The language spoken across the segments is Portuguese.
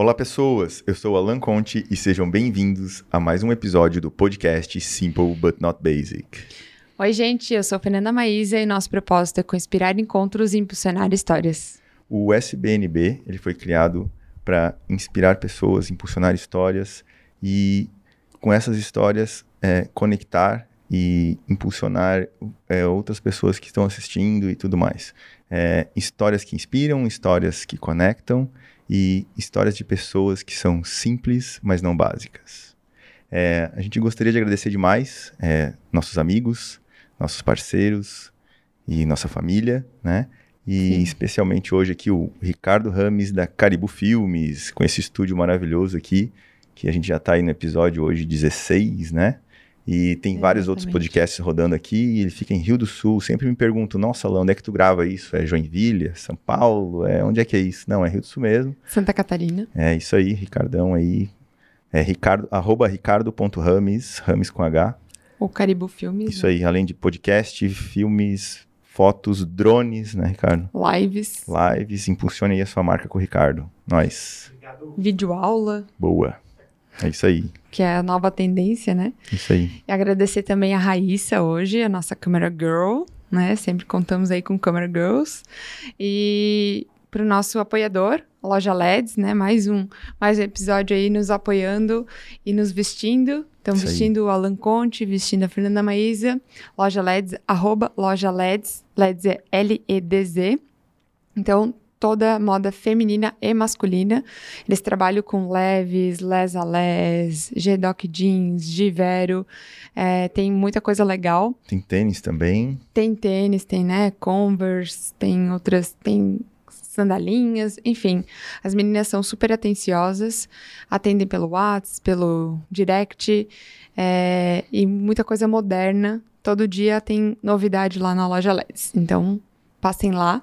Olá, pessoas! Eu sou Alan Conte e sejam bem-vindos a mais um episódio do podcast Simple But Not Basic. Oi, gente, eu sou Fernanda Maísa e nosso propósito é inspirar encontros e impulsionar histórias. O SBNB ele foi criado para inspirar pessoas, impulsionar histórias e, com essas histórias, é, conectar e impulsionar é, outras pessoas que estão assistindo e tudo mais. É, histórias que inspiram, histórias que conectam e histórias de pessoas que são simples, mas não básicas. É, a gente gostaria de agradecer demais é, nossos amigos, nossos parceiros e nossa família, né? E Sim. especialmente hoje aqui o Ricardo Rames da Caribu Filmes, com esse estúdio maravilhoso aqui, que a gente já está aí no episódio hoje 16, né? E tem vários outros podcasts rodando aqui, e ele fica em Rio do Sul. Sempre me pergunto, nossa, Lá, onde é que tu grava isso? É Joinville? São Paulo? É, onde é que é isso? Não, é Rio do Sul mesmo. Santa Catarina. É isso aí, Ricardão aí. É ricardo, arroba ricardo.rames, rames com H. O Caribu Filmes. Isso né? aí, além de podcast, filmes, fotos, drones, né, Ricardo? Lives. Lives, impulsione aí a sua marca com o Ricardo. Nós. Vídeo aula. Boa. É isso aí. Que é a nova tendência, né? Isso aí. E agradecer também a Raíssa hoje, a nossa câmera girl, né? Sempre contamos aí com câmera girls. E para o nosso apoiador, Loja LEDs, né? Mais um, mais um episódio aí nos apoiando e nos vestindo. Então, Isso vestindo aí. o Alan Conte, vestindo a Fernanda Maísa. Loja LEDs, arroba Loja LEDs. LEDs é L-E-D-Z. Então, toda moda feminina e masculina. Eles trabalham com leves, les a les, G-Doc jeans, Givero. É, tem muita coisa legal. Tem tênis também. Tem tênis, tem, né, Converse, tem outras, tem sandalinhas, enfim. As meninas são super atenciosas, atendem pelo WhatsApp, pelo direct, é, e muita coisa moderna. Todo dia tem novidade lá na loja LEDs. Então, passem lá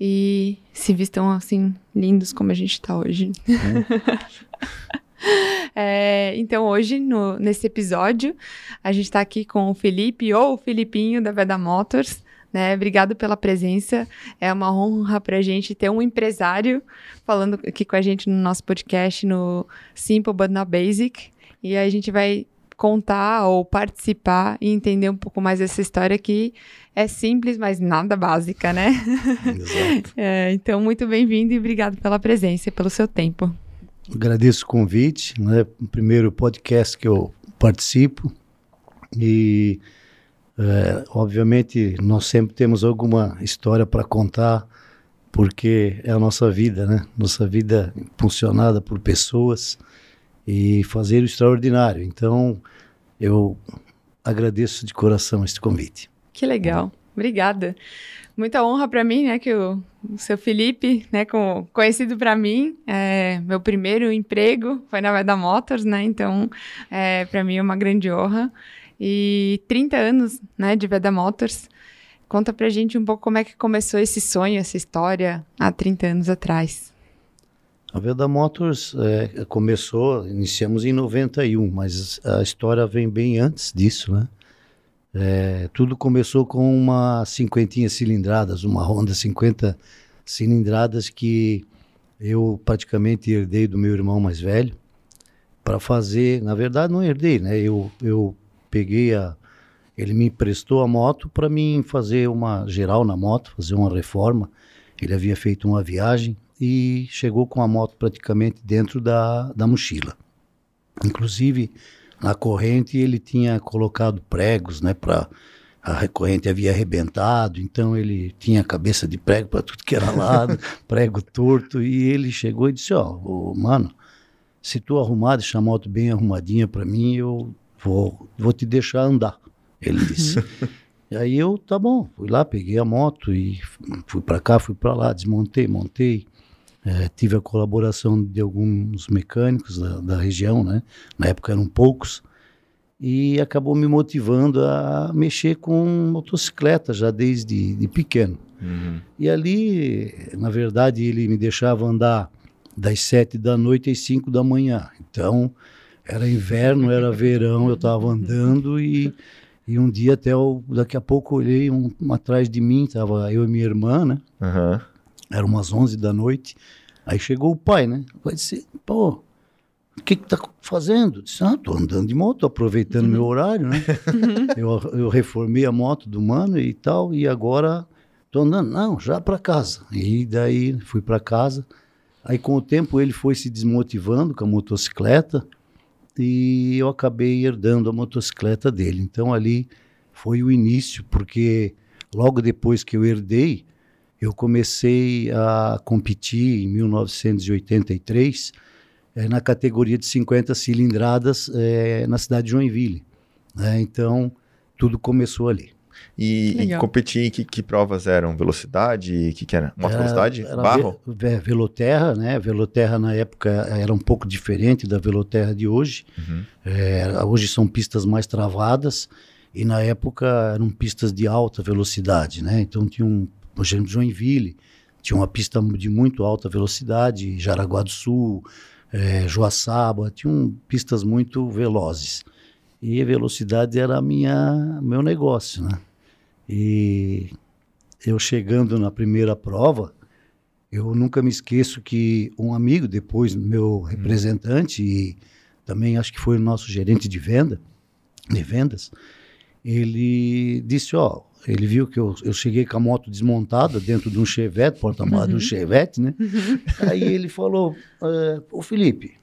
e se vistam assim, lindos como a gente está hoje. é, então, hoje, no, nesse episódio, a gente está aqui com o Felipe, ou o Filipinho, da Veda Motors. Né? Obrigado pela presença. É uma honra para a gente ter um empresário falando aqui com a gente no nosso podcast, no Simple But Not Basic. E a gente vai contar ou participar e entender um pouco mais dessa história que é simples, mas nada básica, né? Exato. é, então, muito bem-vindo e obrigado pela presença e pelo seu tempo. Agradeço o convite, né? O primeiro podcast que eu participo e é, obviamente nós sempre temos alguma história para contar porque é a nossa vida, né? Nossa vida funcionada por pessoas e fazer o extraordinário. Então, eu agradeço de coração este convite. Que legal. Obrigada. Muita honra para mim, né, que o, o seu Felipe, né, com, conhecido para mim, é, meu primeiro emprego foi na Veda Motors, né, então é, para mim é uma grande honra. E 30 anos, né, de Veda Motors. Conta pra gente um pouco como é que começou esse sonho, essa história há 30 anos atrás. A Veda Motors é, começou, iniciamos em 91, mas a história vem bem antes disso, né? É, tudo começou com uma cinquentinha cilindradas, uma Honda 50 cilindradas que eu praticamente herdei do meu irmão mais velho para fazer, na verdade não herdei, né? Eu, eu peguei a, ele me emprestou a moto para mim fazer uma geral na moto, fazer uma reforma. Ele havia feito uma viagem e chegou com a moto praticamente dentro da, da mochila. Inclusive, na corrente ele tinha colocado pregos, né, para a corrente havia arrebentado, então ele tinha cabeça de prego para tudo que era lado, prego torto, e ele chegou e disse, ó, oh, mano, se tu arrumar, deixar a moto bem arrumadinha para mim, eu vou, vou te deixar andar, ele disse. e aí eu, tá bom, fui lá, peguei a moto e fui para cá, fui para lá, desmontei, montei, é, tive a colaboração de alguns mecânicos da, da, região, né? Na época eram poucos. E acabou me motivando a mexer com motocicleta já desde de pequeno. Uhum. E ali, na verdade, ele me deixava andar das sete da noite às cinco da manhã. Então, era inverno, era verão, eu estava andando e, e um dia até eu, daqui a pouco olhei um, um atrás de mim, estava eu e minha irmã, né? Uhum. Eram umas 11 da noite. Aí chegou o pai, né? Vai dizer, pô, o que que tá fazendo? Eu Disse, ah, tô andando de moto, aproveitando meu horário, né? eu, eu reformei a moto do mano e tal, e agora tô andando, não, já para casa. E daí fui para casa. Aí com o tempo ele foi se desmotivando com a motocicleta e eu acabei herdando a motocicleta dele. Então ali foi o início, porque logo depois que eu herdei, eu comecei a competir em 1983 eh, na categoria de 50 cilindradas eh, na cidade de Joinville. né? Então tudo começou ali. E, e competir, que, que provas eram? Velocidade? O que, que era? Moto Era- velocidade? era Barro? ve- ve- Veloterra, né? Veloterra na época era um pouco diferente da Veloterra de hoje. Uhum. É, hoje são pistas mais travadas e na época eram pistas de alta velocidade, né? Então tinha um, por exemplo, Joinville, tinha uma pista de muito alta velocidade, Jaraguá do Sul, é, Joaçaba, tinham pistas muito velozes. E a velocidade era minha meu negócio, né? E eu chegando na primeira prova, eu nunca me esqueço que um amigo, depois meu representante e também acho que foi o nosso gerente de venda, de vendas, ele disse, ó, ele viu que eu, eu cheguei com a moto desmontada dentro de um Chevette, porta-malas de um Chevette, né? Aí ele falou, é, ô Felipe,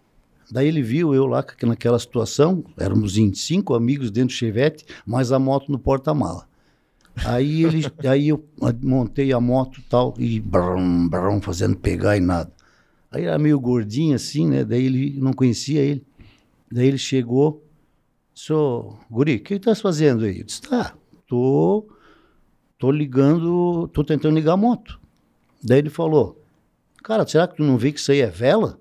daí ele viu eu lá que naquela situação, éramos em cinco amigos dentro do Chevette, mais a moto no porta-mala. Aí ele, aí eu montei a moto e tal, e brum, brum, fazendo pegar e nada. Aí era meio gordinho assim, né? Daí ele não conhecia ele. Daí ele chegou, sou Guri, o que estás fazendo aí? Eu disse, tá, tô, tô ligando, tô tentando ligar a moto. Daí ele falou, cara, será que tu não vê que isso aí é vela?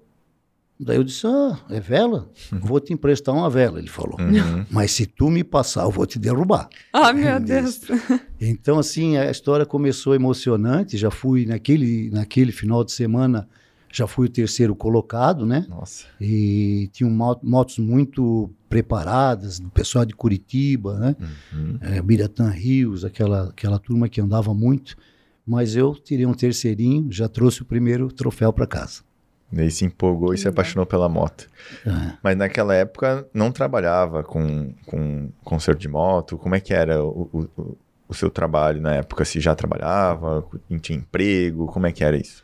Daí eu disse, ah, é vela? Vou te emprestar uma vela, ele falou. Uhum. Mas se tu me passar, eu vou te derrubar. Ah, meu Deus. Então, assim, a história começou emocionante. Já fui naquele, naquele final de semana, já fui o terceiro colocado, né? Nossa. E tinham mo- motos muito preparadas, do pessoal de Curitiba, né? Uhum. É, Biratã Rios, aquela, aquela turma que andava muito. Mas eu tirei um terceirinho, já trouxe o primeiro troféu para casa. Daí se empolgou e se legal. apaixonou pela moto. É. Mas naquela época não trabalhava com, com conserto de moto. Como é que era o, o, o- o seu trabalho na época? Se já trabalhava, tinha emprego, como é que era isso?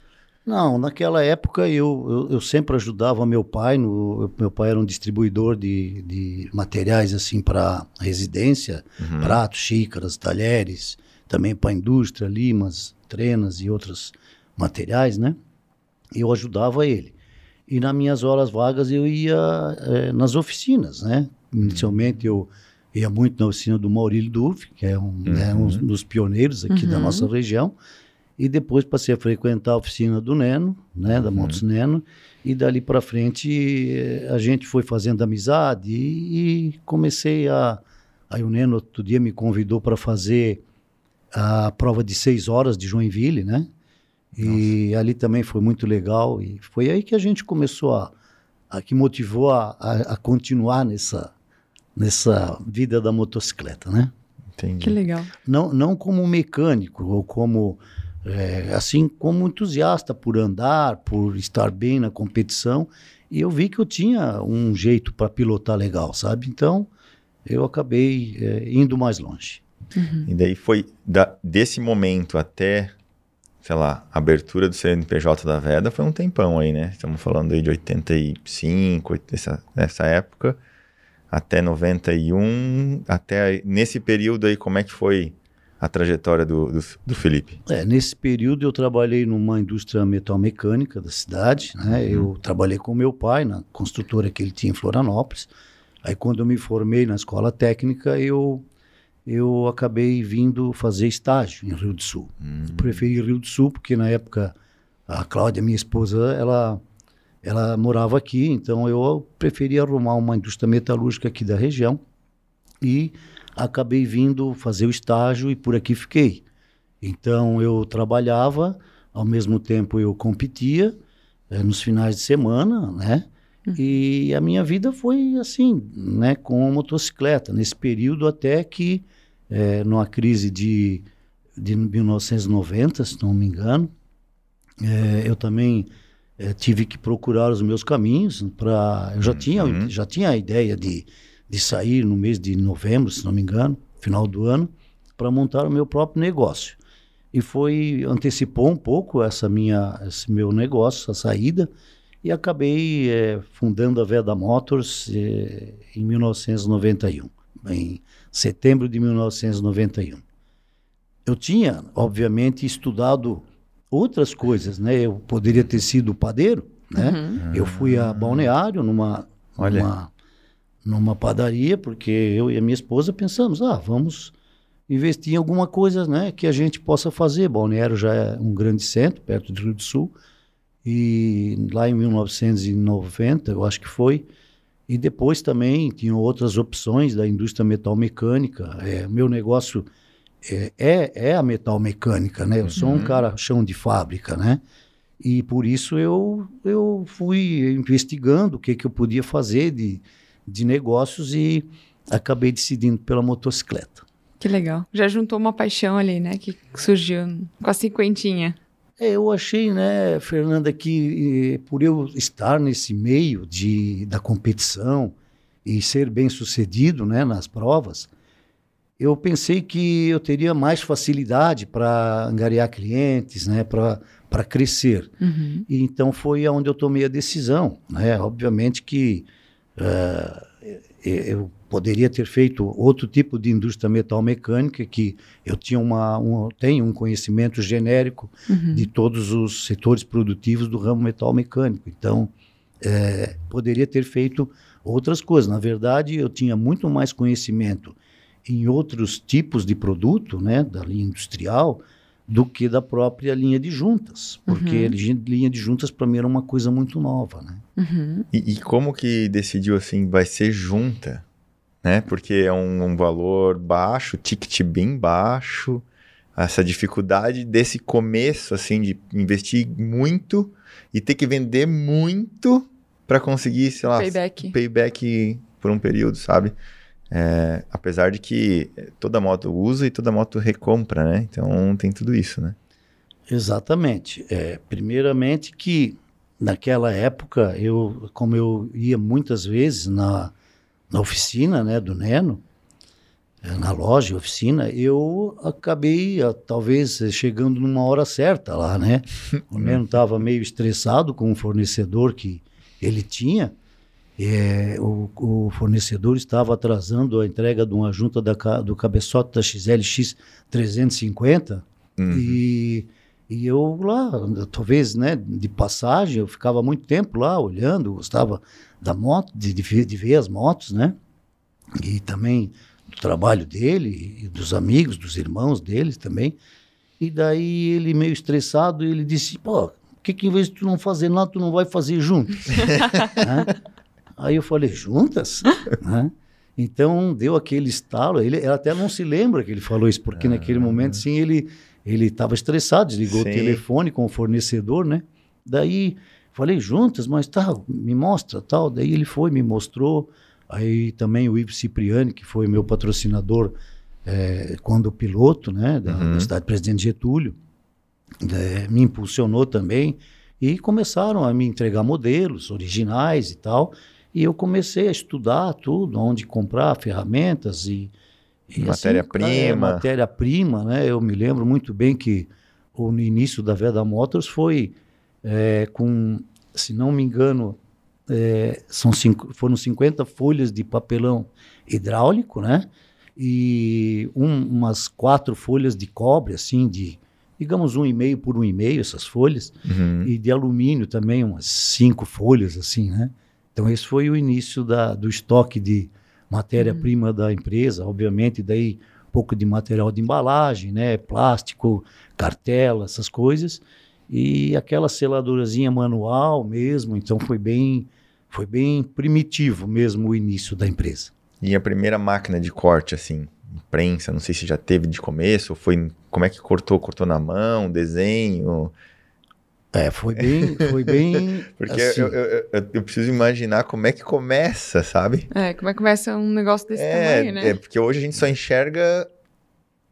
Não, naquela época eu, eu, eu sempre ajudava meu pai. No, meu pai era um distribuidor de, de materiais assim para residência, Uhum. pratos, xícaras, talheres, também para indústria, limas, trenas e outros materiais, né? Eu ajudava ele. E nas minhas horas vagas eu ia eh, nas oficinas, né? Inicialmente eu ia muito na oficina do Maurílio Duff, que é um, né, um dos pioneiros aqui da Uhum. nossa região. E depois passei a frequentar a oficina do Neno, né, da Motos Neno, e dali para frente eh, a gente foi fazendo amizade e, e comecei a. Aí o Neno outro dia me convidou para fazer a prova de seis horas de Joinville, né? E ali também foi muito legal e foi aí que a gente começou a, a que motivou a, a, a continuar nessa nessa vida da motocicleta, né? Entendi. Que legal. não, não como mecânico ou como é, assim como entusiasta por andar, por estar bem na competição. E eu vi que eu tinha um jeito para pilotar legal, sabe? Então eu acabei é, indo mais longe. E daí foi da- desse momento até, sei lá, a abertura do CNPJ da Veda foi um tempão aí, né? Estamos falando aí de 85, oit- essa, nessa época, até 91, até nesse período aí, como é que foi a trajetória do, do, do Felipe? É, nesse período eu trabalhei numa indústria metalmecânica da cidade, né? Eu trabalhei com meu pai na construtora que ele tinha em Florianópolis. Aí quando eu me formei na escola técnica, eu eu acabei vindo fazer estágio em Rio do Sul. Eu preferi Rio do Sul porque na época a Cláudia, minha esposa, ela ela morava aqui, então eu preferi arrumar uma indústria metalúrgica aqui da região e acabei vindo fazer o estágio e por aqui fiquei. Então eu trabalhava, ao mesmo tempo eu competia eh, nos finais de semana, né? E a minha vida foi assim, né, com a motocicleta, nesse período até que, eh, numa crise de, de 1990, se não me engano, eh, eu também eh, tive que procurar os meus caminhos para eu já tinha Uhum. já tinha a ideia de, de sair no mês de novembro se não me engano final do ano para montar o meu próprio negócio. E foi antecipou um pouco essa minha esse meu negócio a saída e acabei eh, fundando a Veda Motors eh, em 1991 em setembro de 1991 eu tinha obviamente estudado outras coisas né? Eu poderia ter sido padeiro né? Uhum. eu fui a Balneário numa, Olha. numa, numa padaria, porque eu e a minha esposa pensamos, ah, vamos investir em alguma coisa né, que a gente possa fazer. Balneário já é um grande centro, perto do Rio do Sul, e lá em 1990, eu acho que foi, e depois também tinham outras opções da indústria metal mecânica. É, meu negócio é, é, é a metal mecânica, né? Eu sou um Uhum. cara chão de fábrica, né? E por isso eu, eu fui investigando o que, que eu podia fazer de, de negócios e acabei decidindo pela motocicleta. Que legal. Já juntou uma paixão ali, né? Que surgiu com a cinquentinha. É, eu achei, né, Fernanda, que eh, por eu estar nesse meio de, da competição e ser bem sucedido né, nas provas, eu pensei que eu teria mais facilidade para angariar clientes, né, para crescer. Uhum. E então foi onde eu tomei a decisão. Né? Obviamente que eh, eu poderia ter feito outro tipo de indústria metal mecânica, que eu tinha uma, um, tenho um conhecimento genérico Uhum. de todos os setores produtivos do ramo metal mecânico. Então, eh, poderia ter feito outras coisas. Na verdade, eu tinha muito mais conhecimento em outros tipos de produto, né, da linha industrial, do que da própria linha de juntas, porque Uhum. li- linha de juntas para mim era uma coisa muito nova, né? Uhum. E, e como que decidiu assim, vai ser junta? Né? Porque é um, um valor baixo, ticket bem baixo, essa dificuldade desse começo, assim, de investir muito e ter que vender muito para conseguir, sei lá, Payback. payback por um período, sabe? É, apesar de que toda moto usa e toda moto recompra, né? Então tem tudo isso, né? Exatamente. É, primeiramente que naquela época eu, como eu ia muitas vezes na, na oficina, né, do Neno, eh, na loja, oficina, eu acabei talvez chegando numa hora certa lá, né? O Neno estava meio estressado com o fornecedor que ele tinha. É, o, o fornecedor estava atrasando a entrega de uma junta da, do cabeçote da XLX 350 Uhum. e, e eu lá, talvez, né, de passagem, eu ficava muito tempo lá olhando, gostava da moto, de, de, ver, de ver as motos, né? E também do trabalho dele e dos amigos, dos irmãos dele também. E daí ele meio estressado, ele disse, pô, por que, que em vez de tu não fazer nada, tu não vai fazer juntos? Né? Aí eu falei, juntas? Né? Então deu aquele estalo, ele, até não se lembra que ele falou isso, porque naquele momento, sim, ele ele estava estressado, desligou Sim. o telefone com o fornecedor, né? Daí falei, juntas, mas tá, me mostra, tal. Daí ele foi, me mostrou. Aí também o Ivo Cipriani, que foi meu patrocinador eh, quando piloto, né, da, Uhum. da cidade de Presidente Getúlio, eh, me impulsionou também e começaram a me entregar modelos originais e tal. E eu comecei a estudar tudo, onde comprar ferramentas e, e Matéria-prima. é, matéria-prima, né? Eu me lembro muito bem que o, no início da Veda Motors foi é, com, se não me engano, é, são cinco, foram 50 folhas de papelão hidráulico, né? E um- umas quatro folhas de cobre, assim, de digamos um e meio por um e meio essas folhas Uhum. e de alumínio também umas cinco folhas assim, né? Então esse foi o início da, do estoque de matéria-prima da empresa, obviamente daí um pouco de material de embalagem, né? Plástico, cartela, essas coisas e aquela seladurazinha manual mesmo. Então foi bem foi bem primitivo mesmo o início da empresa. E a primeira máquina de corte, assim, prensa, não sei se já teve de começo, ou foi. Como é que cortou? Cortou na mão, desenho? É, foi bem, foi bem. Porque assim, eu, eu, eu, eu preciso imaginar como é que começa, sabe? É, como é que começa um negócio desse tamanho, né? é, porque hoje a gente só enxerga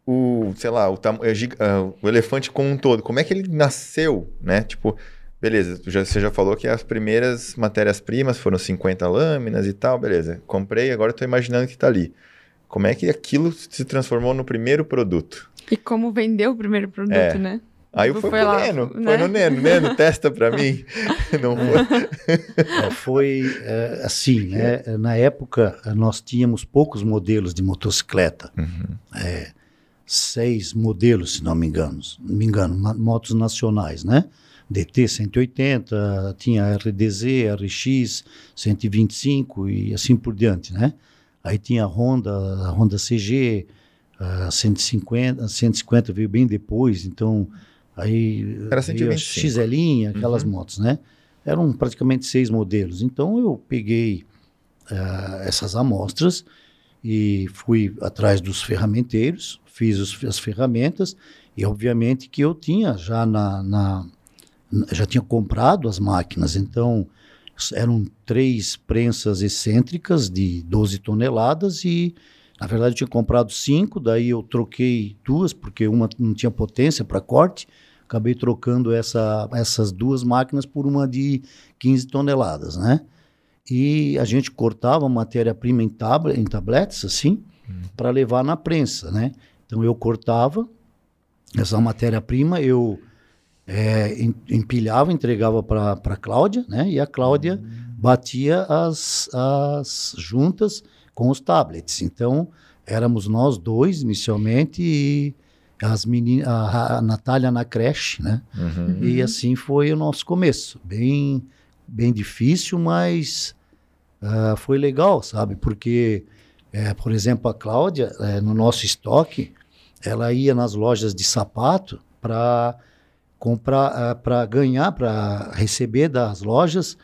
o, sei lá, o, tam- é ah, o elefante como um todo. Como é que ele nasceu, né? Tipo, beleza, já, você já falou que as primeiras matérias-primas foram 50 lâminas e tal, beleza. Comprei, agora estou imaginando que está ali. Como é que aquilo se transformou no primeiro produto? E como vendeu o primeiro produto, é. né? Aí eu fui foi pro lá, Neno, né? foi no Neno, Neno, testa para mim. Não foi. É, foi é, assim, né? Na época nós tínhamos poucos modelos de motocicleta. Uhum. É, seis modelos, se não me engano, me engano, motos nacionais, né? DT 180, tinha RDZ, RX 125 e assim por diante, né? Aí tinha a Honda, a Honda CG, a 150, 150 veio bem depois, então aí Era 125. XL, aquelas uhum. motos, né? Eram praticamente seis modelos. Então eu peguei uh, essas amostras e fui atrás dos ferramenteiros, fiz os, as ferramentas e obviamente que eu tinha já na, na já tinha comprado as máquinas, então eram três prensas excêntricas de 12 toneladas e, na verdade, eu tinha comprado cinco, daí eu troquei duas, porque uma não tinha potência para corte, acabei trocando essa, essas duas máquinas por uma de 15 toneladas, né? E a gente cortava matéria-prima em, tablet, em tabletes, assim, hum. para levar na prensa, né? Então eu cortava essa matéria-prima, eu é, empilhava, entregava para a Cláudia, né? E a Cláudia batia as, as juntas com os tablets. Então, éramos nós dois inicialmente e as meninas, a, a Natália na creche, né? Uhum. E assim foi o nosso começo. Bem, bem difícil, mas uh, foi legal, sabe? Porque, é, por exemplo, a Cláudia, é, no nosso estoque, ela ia nas lojas de sapato para comprar uh, eh, para ganhar, para receber das lojas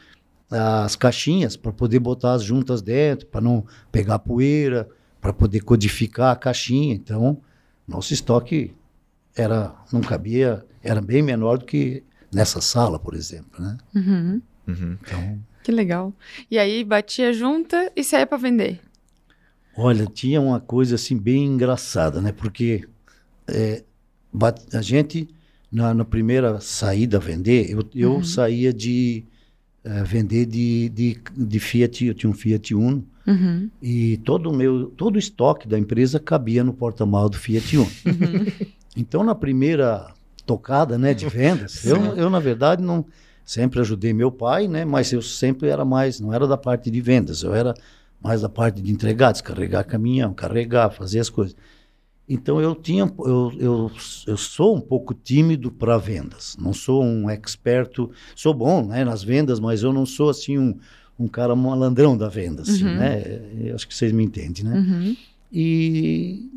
as caixinhas para poder botar as juntas dentro, para não pegar poeira, para poder codificar a caixinha. Então, nosso estoque era não cabia, era bem menor do que nessa sala, por exemplo, né? Uhum. Uhum. Então, que legal. E aí batia junta e saía para vender. Olha, tinha uma coisa assim bem engraçada, né? Porque é, a gente na, na primeira saída a vender, eu, eu uhum. saía de uh, vender de, de, de, Fiat, eu tinha um Fiat Uno, uhum. e todo o meu, todo o estoque da empresa cabia no porta-malas do Fiat Uno. Uhum. Então, na primeira tocada, né, de vendas, eu, eu, na verdade, não sempre ajudei meu pai, né, mas eu sempre era mais, não era da parte de vendas, eu era mais da parte de entregar, descarregar caminhão, carregar, fazer as coisas. Então eu tinha, eu, eu, eu sou um pouco tímido para vendas. Não sou um experto, sou bom né, nas vendas, mas eu não sou assim um, um cara malandrão da venda, assim, uhum. né? Eu acho que vocês me entendem, né? Uhum. E,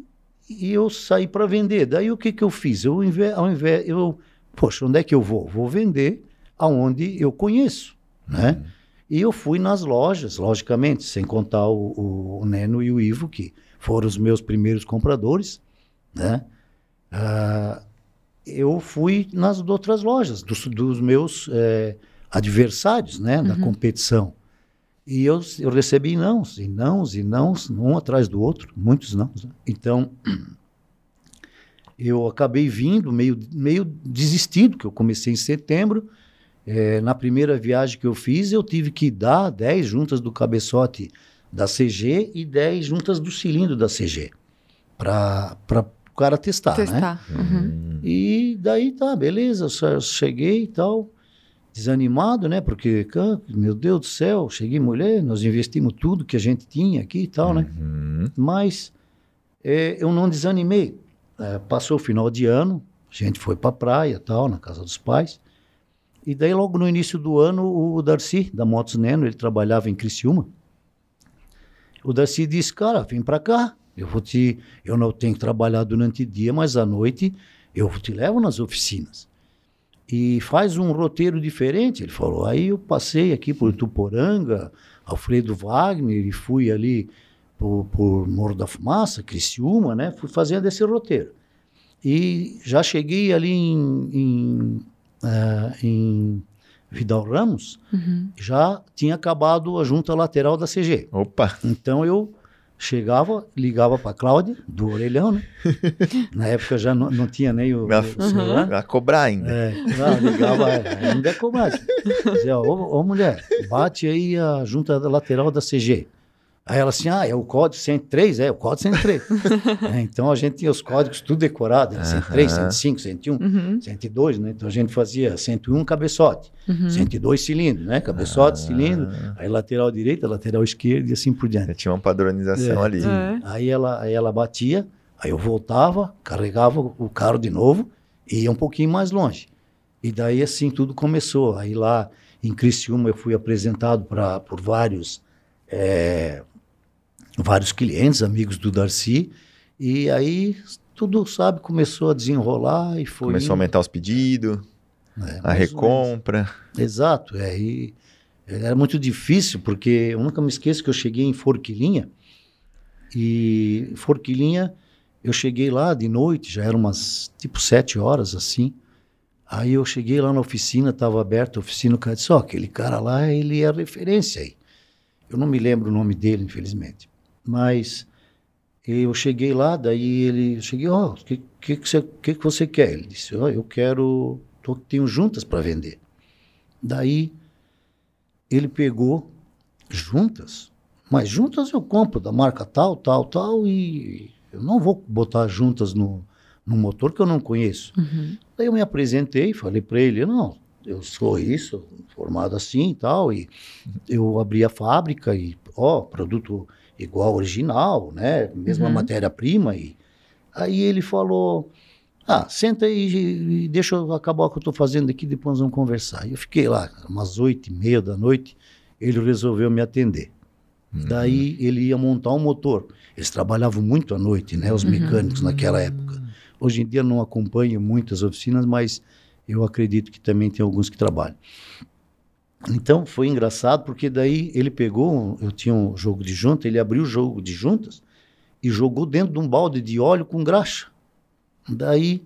e eu saí para vender. Daí o que que eu fiz? Eu, ao invés, eu, poxa, onde é que eu vou? Vou vender aonde eu conheço, né? Uhum. E eu fui nas lojas, logicamente, sem contar o, o Neno e o Ivo, que foram os meus primeiros compradores, né? Uh, eu fui nas outras lojas dos, dos meus é, adversários, né, uhum. competição. E eu, eu recebi nãos, e nãos, e nãos, um atrás do outro, muitos nãos. Né? Então, eu acabei vindo meio, meio desistido, que eu comecei em setembro. É, na primeira viagem que eu fiz, eu tive que dar 10 juntas do cabeçote da CG e 10 juntas do cilindro da CG para o cara testar, né? testar. né? Uhum. E daí tá, beleza, eu cheguei e tal, desanimado, né? Porque, meu Deus do céu, cheguei mulher, nós investimos tudo que a gente tinha aqui e tal, né? Uhum. Mas é, eu não desanimei. É, passou o final de ano, a gente foi para praia tal, na casa dos pais. E daí, logo no início do ano, o Darcy, da Motos Neno, ele trabalhava em Criciúma, o Darcy disse, cara, vem para cá. Eu vou te, eu não tenho que trabalhar durante o dia, mas à noite eu te levo nas oficinas. E faz um roteiro diferente, ele falou. Aí eu passei aqui por Tuporanga, Alfredo Wagner, e fui ali por, por Morro da Fumaça, Criciúma, né? Fui fazendo esse roteiro. E já cheguei ali em, em, uh, em Vidal Ramos, uhum. já tinha acabado a junta lateral da CG. Opa! Então eu chegava, ligava para Cláudia, do orelhão, né? Na época já não, não tinha nem o, Vai, o celular. vai cobrar ainda. É, não, ligava, é, ainda é cobrado. Dizia, ô, ô, mulher, bate aí a junta lateral da CG. Aí ela assim, ah, é o código 103? É, o código 103. É, então a gente tinha os códigos tudo decorado, era 103, Aham. 105, 101, Uhum, 102, né? Então a gente fazia 101 cabeçote, uhum. 102 cilindro, né? Cabeçote, Ah. cilindro, aí lateral direita, lateral esquerda e assim por diante. Já tinha uma padronização É. ali. É. Aí ela, aí ela batia, aí eu voltava, carregava o carro de novo e ia um pouquinho mais longe. E daí assim tudo começou. Aí lá em Criciúma eu fui apresentado pra, por vários, é, vários clientes, amigos do Darcy, e aí tudo, sabe, começou a desenrolar e foi... Começou a indo, aumentar os pedidos, né, a recompra. Exato, é, e era muito difícil, porque eu nunca me esqueço que eu cheguei em Forquilinha, e Forquilinha, eu cheguei lá de noite, já eram umas, tipo, sete horas, assim, aí eu cheguei lá na oficina, estava aberta a oficina, o cara disse, ó, aquele cara lá, ele é referência aí. Eu não me lembro o nome dele, infelizmente, mas eu cheguei lá, daí ele, cheguei, ó, o que, que, que, você, que, que você quer? Ele disse, ó, eu quero, tô, tenho juntas para vender. Daí ele pegou juntas, mas juntas eu compro da marca tal, tal, tal, e eu não vou botar juntas no, no motor que eu não conheço. Uhum. Daí eu me apresentei, falei para ele, não, eu sou isso, formado assim e tal, e eu abri a fábrica e, ó, produto igual original, né, mesma Uhum. matéria-prima, e aí ele falou, ah, senta aí e, deixa eu acabar o que eu estou fazendo aqui, depois nós vamos conversar. Eu fiquei lá, umas oito e meia da noite, ele resolveu me atender. Daí ele ia montar um motor. Eles trabalhavam muito à noite, né, os mecânicos naquela época. Hoje em dia não acompanho muitas oficinas, mas eu acredito que também tem alguns que trabalham. Então foi engraçado porque daí ele pegou, eu tinha um jogo de junta, ele abriu o jogo de juntas e jogou dentro de um balde de óleo com graxa. Daí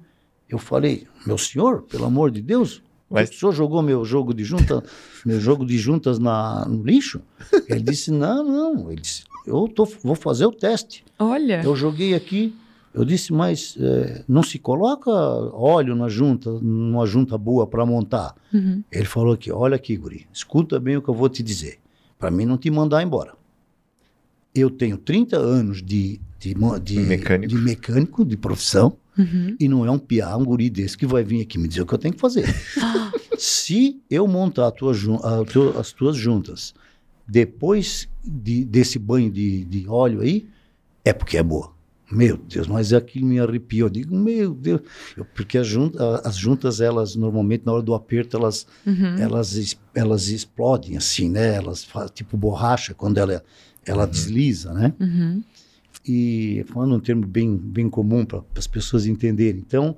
eu falei, meu senhor, pelo amor de Deus, Mas- o senhor jogou meu jogo de junta, meu jogo de juntas na, no lixo? Ele disse, não, não. Ele disse, eu tô, vou fazer o teste. Olha. Eu joguei aqui, eu disse, mas eh, não se coloca óleo na junta, numa junta boa para montar. Uhum. Ele falou aqui, olha aqui, guri, escuta bem o que eu vou te dizer, para mim não te mandar embora. Eu tenho 30 anos de, de, de, Mecânico. de mecânico, de profissão, Uhum. e não é um piá, um guri desse que vai vir aqui me dizer o que eu tenho que fazer. Se eu montar a tua a as tuas juntas depois de- desse banho de, de óleo aí, é porque é boa. Meu Deus, mas aquilo me arrepiou. Eu digo, meu Deus. Eu- porque as, jun- a- as juntas, elas normalmente na hora do aperto, elas, Uhum. elas, es- elas explodem assim, né? Elas fazem tipo borracha quando ela, ela desliza, né? Uhum. e falando um termo bem, bem comum para as pessoas entenderem. Então,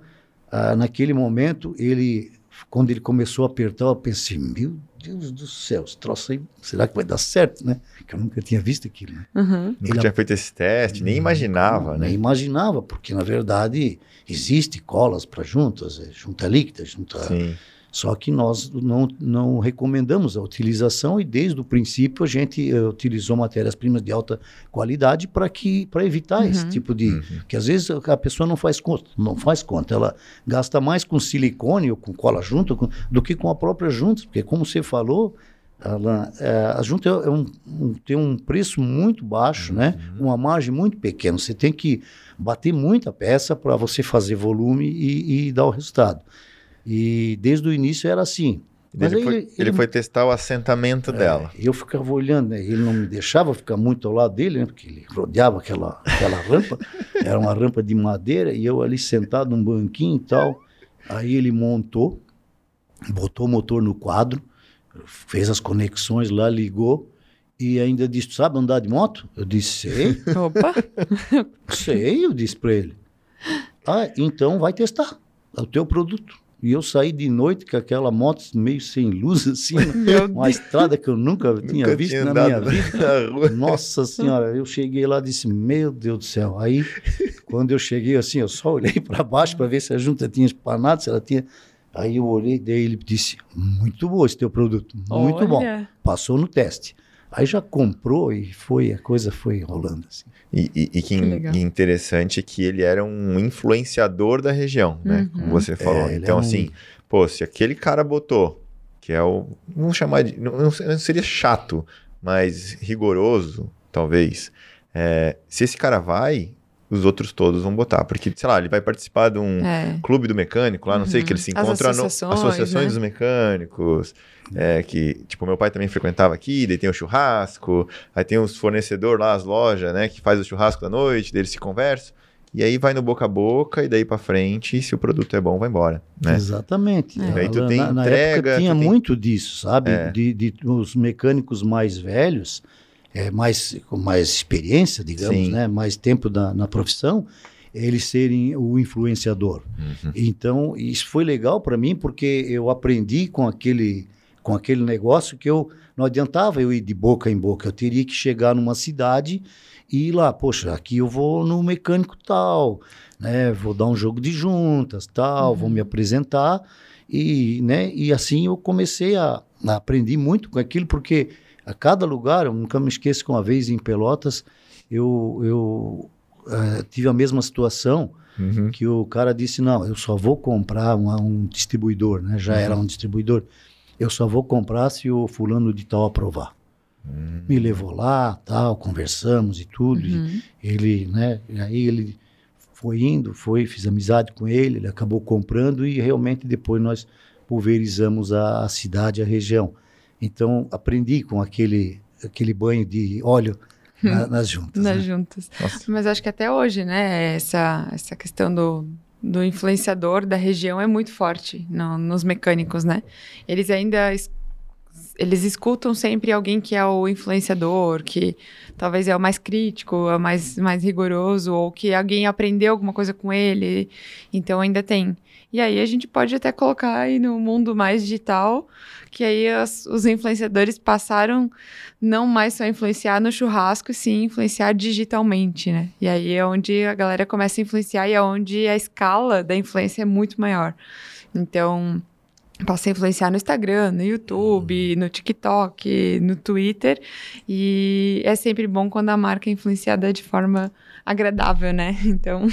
ah, naquele momento, ele, quando ele começou a apertar, eu pensei, meu Deus do céu, esse troço aí, será que vai dar certo, né? Que eu nunca tinha visto aquilo, né? Uhum. Nunca Ele- tinha feito esse teste, nem imaginava, Não, né? Nem imaginava, porque na verdade existe colas para juntas, é, junta líquida, junta Sim. Só que nós não, não recomendamos a utilização e desde o princípio a gente eh, utilizou matérias-primas de alta qualidade para que para evitar esse Uhum. tipo de Uhum. que às vezes a pessoa não faz conta, não faz conta, ela gasta mais com silicone ou com cola junta com- do que com a própria junta, porque como você falou, ela, eh, a junta é um- um- tem um preço muito baixo, né? Uma margem muito pequena. Você tem que bater muita peça para você fazer volume e, e dar o resultado. E desde o início era assim. Mas Ele, aí foi, ele- ele foi testar o assentamento dela. E eu ficava olhando, né? ele não me deixava ficar muito ao lado dele, né? porque ele rodeava aquela, aquela rampa, era uma rampa de madeira, e eu ali sentado num banquinho e tal. Aí ele montou, botou o motor no quadro, fez as conexões lá, ligou, e ainda disse: Sabe andar de moto? Eu disse: Sei, Opa. sei, eu disse para ele. Ah, então vai testar é o teu produto. E eu saí de noite com aquela moto meio sem luz, assim, uma estrada que eu nunca tinha Nunca visto tinha na minha vida. na. Nossa senhora, eu cheguei lá e disse, meu Deus do céu. Aí, quando eu cheguei assim, eu só olhei para baixo para ver se a junta tinha espanado, se ela tinha... Aí eu olhei, daí ele disse, muito bom esse teu produto, muito bom. Olha. Passou no teste. Aí já comprou e foi, a coisa foi rolando assim. E, e, e que, Que interessante é que ele era um influenciador da região, né? Uhum. Como você falou. ele então, é um- assim, pô, se aquele cara botou, que é o. Vamos chamar de. Não, não não seria chato, mas rigoroso, talvez. É, se esse cara vai, os outros todos vão botar. Porque, sei lá, ele vai participar de um É. clube do mecânico lá, não sei, Uhum. que ele se As encontra no associações, associações né? dos mecânicos, é, que, tipo, meu pai também frequentava aqui, daí tem o churrasco, aí tem os fornecedores lá, as lojas, né, que faz o churrasco da noite, daí eles se conversam, e aí vai no boca a boca, e daí pra frente, se o produto é bom, vai embora, né? Exatamente. É. Aí tu na, tem na entrega, época tinha tu tem- muito disso, sabe? É. De, de os mecânicos mais velhos, é, mais, com mais experiência, digamos, Sim. né? mais tempo da, na profissão, eles serem o influenciador. Uhum. Então, isso foi legal para mim, porque eu aprendi com aquele, com aquele negócio que eu não adiantava eu ir de boca em boca, eu teria que chegar numa cidade e ir lá, poxa, aqui eu vou no mecânico tal, né, vou dar um jogo de juntas, tal, vou me apresentar e, né, e assim eu comecei a, a aprender muito com aquilo, porque a cada lugar, eu nunca me esqueço que uma vez em Pelotas, eu, eu eh, tive a mesma situação, Uhum. que o cara disse, não, eu só vou comprar uma- um distribuidor, né? Já era um distribuidor. Eu só vou comprar se o fulano de tal aprovar. Me levou lá, tal, conversamos e tudo. e Uhum. ele, né? E aí ele foi indo, foi, fiz amizade com ele, ele acabou comprando e realmente depois nós pulverizamos a, a cidade, a região. Então aprendi com aquele aquele banho de óleo na- nas juntas. nas né? juntas. Nossa. Mas acho que até hoje, né, essa, essa questão do, do influenciador da região é muito forte no- nos mecânicos, né? Eles ainda es- eles escutam sempre alguém que é o influenciador, que talvez é o mais crítico, é o mais, mais rigoroso, ou que alguém aprendeu alguma coisa com ele. Então ainda tem. E aí a gente pode até colocar aí no mundo mais digital, que aí as- os influenciadores passaram não mais só influenciar no churrasco, e sim influenciar digitalmente, né? E aí é onde a galera começa a influenciar e é onde a escala da influência é muito maior. Então, passa a influenciar no Instagram, no YouTube, no TikTok, no Twitter. E é sempre bom quando a marca é influenciada de forma agradável, né? Então,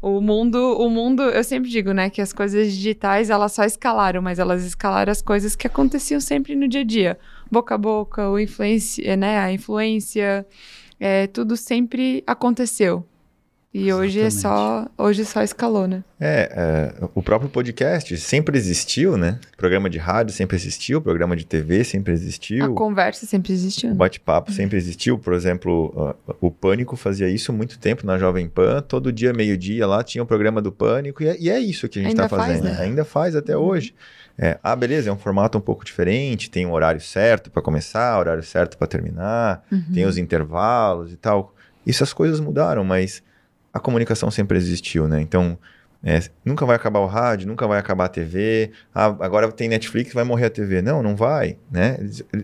o mundo, o mundo, eu sempre digo, né, que as coisas digitais, elas só escalaram, mas elas escalaram as coisas que aconteciam sempre no dia a dia. Boca a boca, o influência, né, a influência, é, tudo sempre aconteceu. E hoje é só, hoje só escalou, né? É, é, o próprio podcast sempre existiu, né? Programa de rádio sempre existiu, programa de TV sempre A existiu. conversa sempre existiu. O né? bate-papo sempre existiu. Por exemplo, o Pânico fazia isso muito tempo na Jovem Pan. Todo dia, meio-dia, lá tinha o programa do Pânico. E é, e é isso que a gente está faz, fazendo. né? Ainda faz até Uhum. hoje. É, ah, beleza, é um formato um pouco diferente. Tem um horário certo para começar, horário certo para terminar. Uhum. Tem os intervalos e tal. Isso as coisas mudaram, mas a comunicação sempre existiu, né? Então, é, nunca vai acabar o rádio, nunca vai acabar a TV. Ah, agora tem Netflix, vai morrer a TV. Não, não vai, né?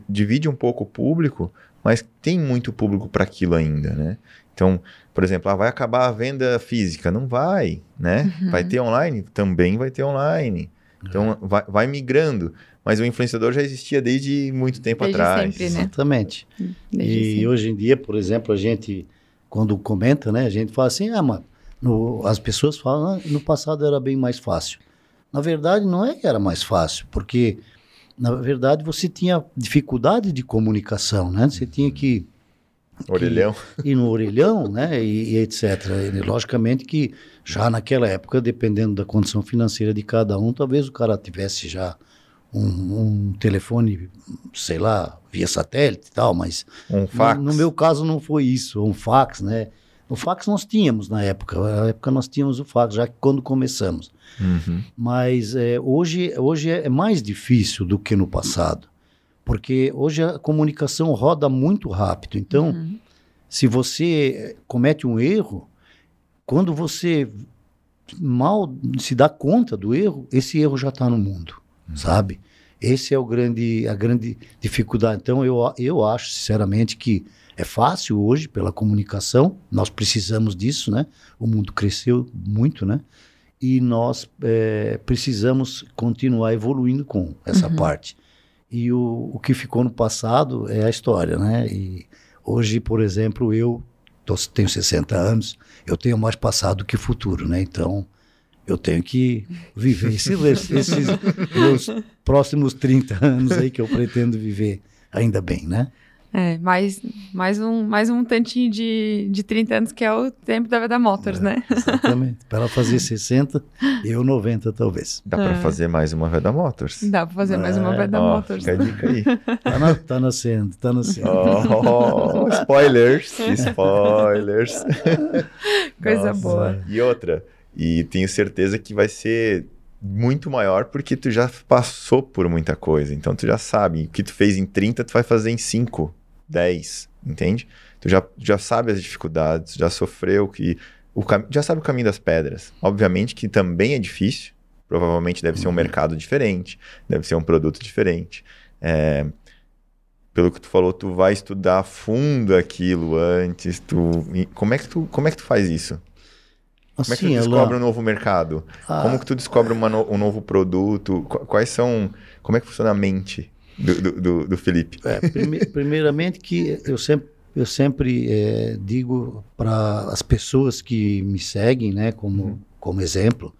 Divide um pouco o público, mas tem muito público para aquilo ainda, né? Então, por exemplo, ah, vai acabar a venda física? Não vai, né? Uhum. Vai ter online? Também vai ter online. Então, vai, vai migrando. Mas o influenciador já existia desde muito tempo Desde atrás. sempre, né? Exatamente. Desde E sempre. hoje em dia, por exemplo, a gente, quando comenta, né, a gente fala assim, ah, mas no- as pessoas falam, ah, no passado era bem mais fácil. Na verdade, não é que era mais fácil, porque, na verdade, você tinha dificuldade de comunicação, né? Você tinha que Orelhão. ir no orelhão, né, e, e etc. E, logicamente que já naquela época, dependendo da condição financeira de cada um, talvez o cara tivesse já um, um telefone, sei lá, via satélite e tal, mas Um fax. no, no meu caso não foi isso, um fax, né? O fax nós tínhamos na época, na época nós tínhamos o fax, já que quando começamos. Uhum. Mas é, hoje, hoje é mais difícil do que no passado, porque hoje a comunicação roda muito rápido. Então, Uhum. se você eh, comete um erro, quando você mal se dá conta do erro, esse erro já está no mundo, sabe? Esse é o grande, a grande dificuldade. Então, eu, eu acho, sinceramente, que é fácil hoje pela comunicação, nós precisamos disso, né? O mundo cresceu muito, né? E nós eh, precisamos continuar evoluindo com essa parte. E o, o que ficou no passado é a história, né? E hoje, por exemplo, eu tô, tenho 60 anos, eu tenho mais passado que futuro, né? Então, eu tenho que viver esse, esses meus próximos 30 anos aí que eu pretendo viver, ainda bem, né? É, mais, mais, um, mais um tantinho de, de 30 anos, que é o tempo da Veda Motors, É, né? Exatamente. Para ela fazer 60, eu 90 talvez. Dá pra É. fazer mais uma Veda Motors. Dá pra fazer mais uma É, Veda Ó, Motors. fica a dica aí. Tá, na- tá nascendo, tá nascendo. Oh, spoilers, spoilers. Coisa Nossa. boa. E outra, e tenho certeza que vai ser muito maior porque tu já passou por muita coisa. Então tu já sabe, o que tu fez em 30, tu vai fazer em 5, 10, entende? Tu já, já sabe as dificuldades, já sofreu que o já sabe o caminho das pedras. Obviamente que também é difícil, provavelmente deve ser um mercado diferente, deve ser um produto diferente. É, Pelo que tu falou, tu vai estudar a fundo aquilo antes, tu... Como é que tu, como é que tu faz isso? Como é que tu Assim, ela- descobre um novo mercado? Ah. Como que tu descobre no- um novo produto? Qu- Quais são... Como é que funciona a mente do, do, do- Felipe? É, prime- primeiramente que eu sempre, eu sempre eh, digo para as pessoas que me seguem, né, como, como exemplo,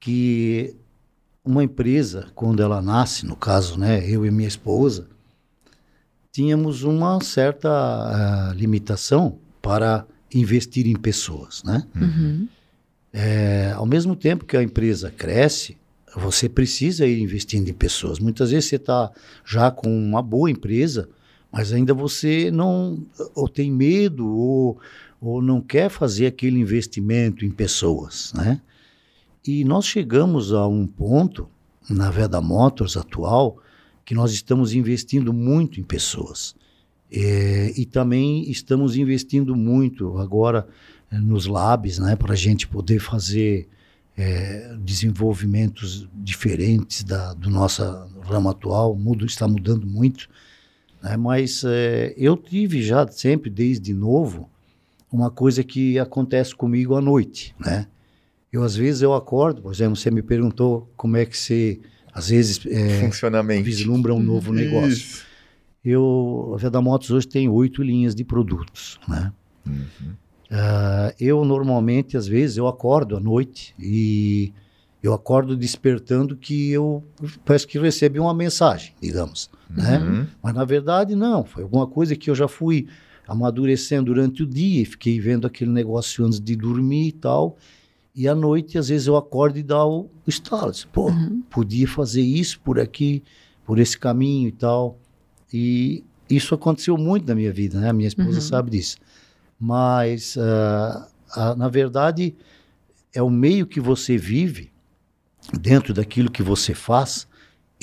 que uma empresa, quando ela nasce, no caso, né, eu e minha esposa, tínhamos uma certa ah, limitação para investir em pessoas, né? Uhum. É, ao mesmo tempo que a empresa cresce, você precisa ir investindo em pessoas. Muitas vezes você está já com uma boa empresa, mas ainda você não ou tem medo ou, ou não quer fazer aquele investimento em pessoas, né? E nós chegamos a um ponto na Veda Motors atual que nós estamos investindo muito em pessoas. É, e também estamos investindo muito agora eh, nos labs, né, para a gente poder fazer eh, desenvolvimentos diferentes da, do nosso ramo atual. Mudo, está mudando muito, né, mas eh, eu tive já sempre, desde novo, uma coisa que acontece comigo à noite, né? Eu, às vezes, eu acordo, por exemplo, você me perguntou como é que você, às vezes, Funcionamento. vislumbra um novo negócio. Isso. Eu, a Veda Motos hoje tem oito linhas de produtos, né? Uhum. Ah, eu normalmente, às vezes, eu acordo à noite e eu acordo despertando que eu parece que recebi uma mensagem, digamos, né? Uhum. Mas na verdade não, foi alguma coisa que eu já fui amadurecendo durante o dia e fiquei vendo aquele negócio antes de dormir e tal. E à noite, às vezes, eu acordo e dá o estalo. Pô, podia fazer isso por aqui, por esse caminho e tal. E isso aconteceu muito na minha vida, né? A minha esposa Uhum. sabe disso. Mas, ah, ah, na verdade, é o meio que você vive, dentro daquilo que você faz,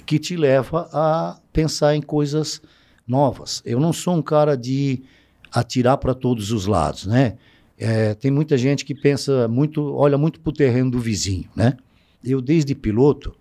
que te leva a pensar em coisas novas. Eu não sou um cara de atirar para todos os lados, né? É, tem muita gente que pensa muito, olha muito para o terreno do vizinho, né? Eu, desde piloto,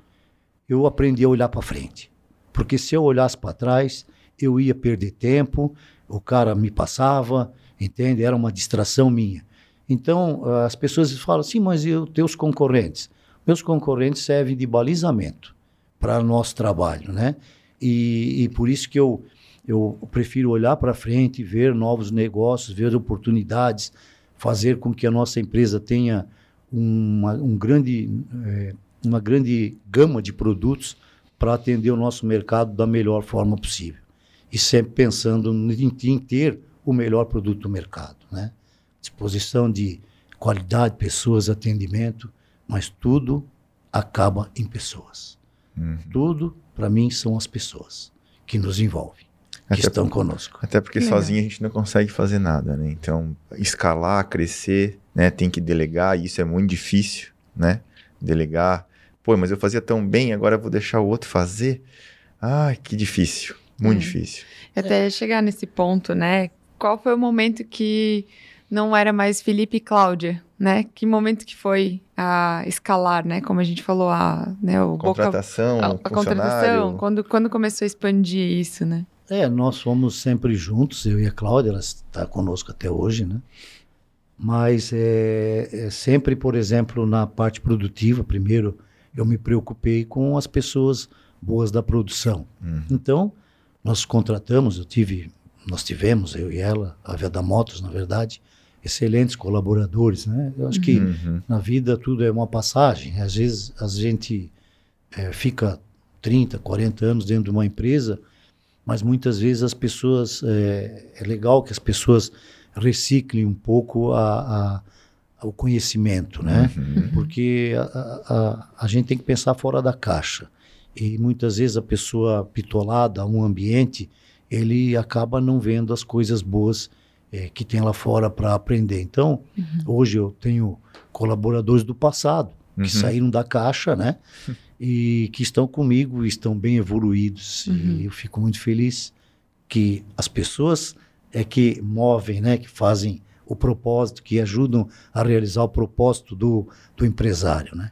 eu aprendi a olhar para frente. Porque se eu olhasse para trás, eu ia perder tempo, o cara me passava, entende? Era uma distração minha. Então, ah, as pessoas falam assim, mas e os teus concorrentes? Meus concorrentes servem de balizamento para nosso trabalho, né? E, e por isso que eu, eu prefiro olhar para frente, ver novos negócios, ver oportunidades, fazer com que a nossa empresa tenha uma, um grande, eh, uma grande gama de produtos para atender o nosso mercado da melhor forma possível. E sempre pensando em, em ter o melhor produto do mercado, né? Disposição de qualidade, pessoas, atendimento, mas tudo acaba em pessoas. Uhum. Tudo, para mim, são as pessoas que nos envolvem, que estão por- conosco. Até porque legal. sozinho a gente não consegue fazer nada, né? Então, escalar, crescer, né? Tem que delegar, e isso é muito difícil, né? Delegar. Pô, mas eu fazia tão bem, agora eu vou deixar o outro fazer. Ai, que difícil. Muito É. difícil. Até chegar nesse ponto, né? Qual foi o momento que não era mais Felipe e Cláudia, né? Que momento que foi a escalar, né? Como a gente falou, a, né, o boca, Contratação, a, a funcionário. contratação, quando, quando começou a expandir isso, né? É, nós fomos sempre juntos, eu e a Cláudia, ela está conosco até hoje, né? Mas é, é sempre, por exemplo, na parte produtiva, primeiro eu me preocupei com as pessoas boas da produção. Uhum. Então, nós contratamos, eu tive, nós tivemos, eu e ela, a Veda Motos, na verdade, excelentes colaboradores, né? Eu acho que Uhum. na vida tudo é uma passagem. Às vezes a gente eh, fica 30, 40 anos dentro de uma empresa, mas muitas vezes as pessoas. eh, é legal que as pessoas reciclem um pouco a, a- o conhecimento, né? Uhum. Porque a- a- a gente tem que pensar fora da caixa. E muitas vezes a pessoa pitolada a um ambiente, ele acaba não vendo as coisas boas eh, que tem lá fora para aprender. Então, hoje eu tenho colaboradores do passado que Uhum. saíram da caixa, né? E que estão comigo, estão bem evoluídos. E eu fico muito feliz que as pessoas é que movem, né? Que fazem o propósito, que ajudam a realizar o propósito do, do empresário, né?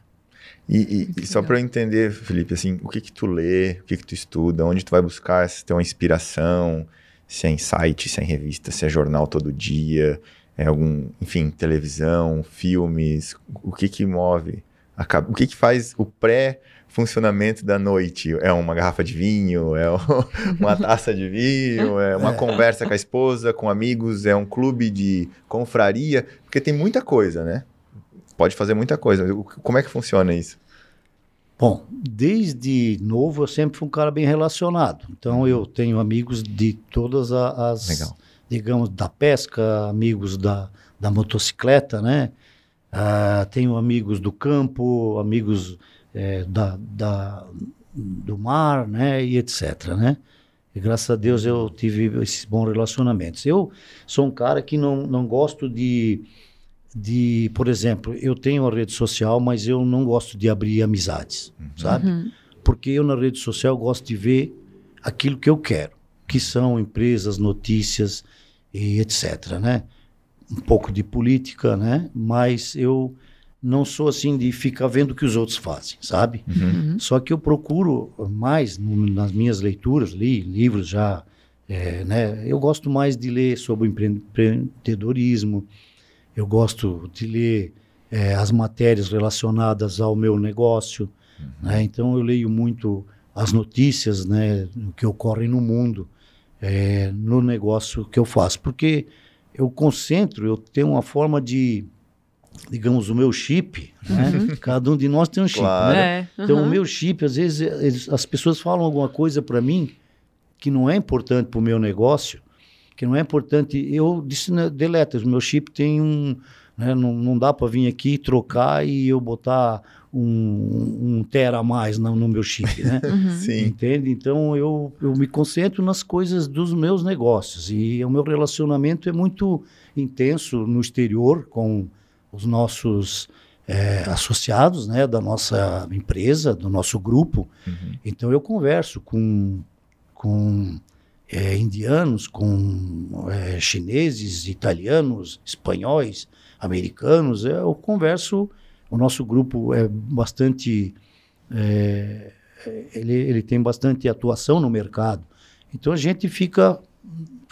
E, e- e só para eu entender, Felipe, assim, o que que tu lê, o que que tu estuda, onde tu vai buscar se tem uma inspiração, se é em site, se é em revista, se é jornal todo dia, é algum, enfim, televisão, filmes, o que que move, o que que faz o pré-funcionamento da noite? É uma garrafa de vinho, é uma taça de vinho, é uma conversa com a esposa, com amigos, é um clube de confraria, porque tem muita coisa, né? Pode fazer muita coisa. Como é que funciona isso? Bom, desde novo eu sempre fui um cara bem relacionado. Então eu tenho amigos de todas as, Legal. digamos, da pesca, amigos da, da motocicleta, né? Ah, tenho amigos do campo, amigos eh, da, da- do mar, né? E etc, né? E graças a Deus eu tive esses bons relacionamentos. Eu sou um cara que não, não gosto de, de, por exemplo, eu tenho a rede social, mas eu não gosto de abrir amizades, sabe? Uhum. Porque eu na rede social gosto de ver aquilo que eu quero, que são empresas, notícias e etc, né? Um pouco de política, né? Mas eu não sou assim de ficar vendo o que os outros fazem, sabe? Uhum. Só que eu procuro mais no- nas minhas leituras, li livros já, é, né? Eu gosto mais de ler sobre empreendedorismo, eu gosto de ler é, as matérias relacionadas ao meu negócio, né? Então eu leio muito as notícias, né? O que ocorre no mundo, é, no negócio que eu faço, porque eu concentro, eu tenho uma forma de, digamos, o meu chip, né? Cada um de nós tem um chip, Claro. né? É, Então, uhum. o meu chip, às vezes, eles- as pessoas falam alguma coisa para mim que não é importante para o meu negócio, que não é importante. Eu disse, né, deleta, o meu chip tem um. né, não, não dá para vir aqui trocar e eu botar um, um tera a mais no, no meu chip, né? Uhum. Sim. Entende? Então eu, eu me concentro nas coisas dos meus negócios e o meu relacionamento é muito intenso no exterior com os nossos eh, associados, né, da nossa empresa, do nosso grupo. Uhum. Então eu converso com com eh, indianos, com eh, chineses, italianos, espanhóis, americanos. eh, Eu converso. O nosso grupo é bastante é, ele, ele tem bastante atuação no mercado. Então a gente fica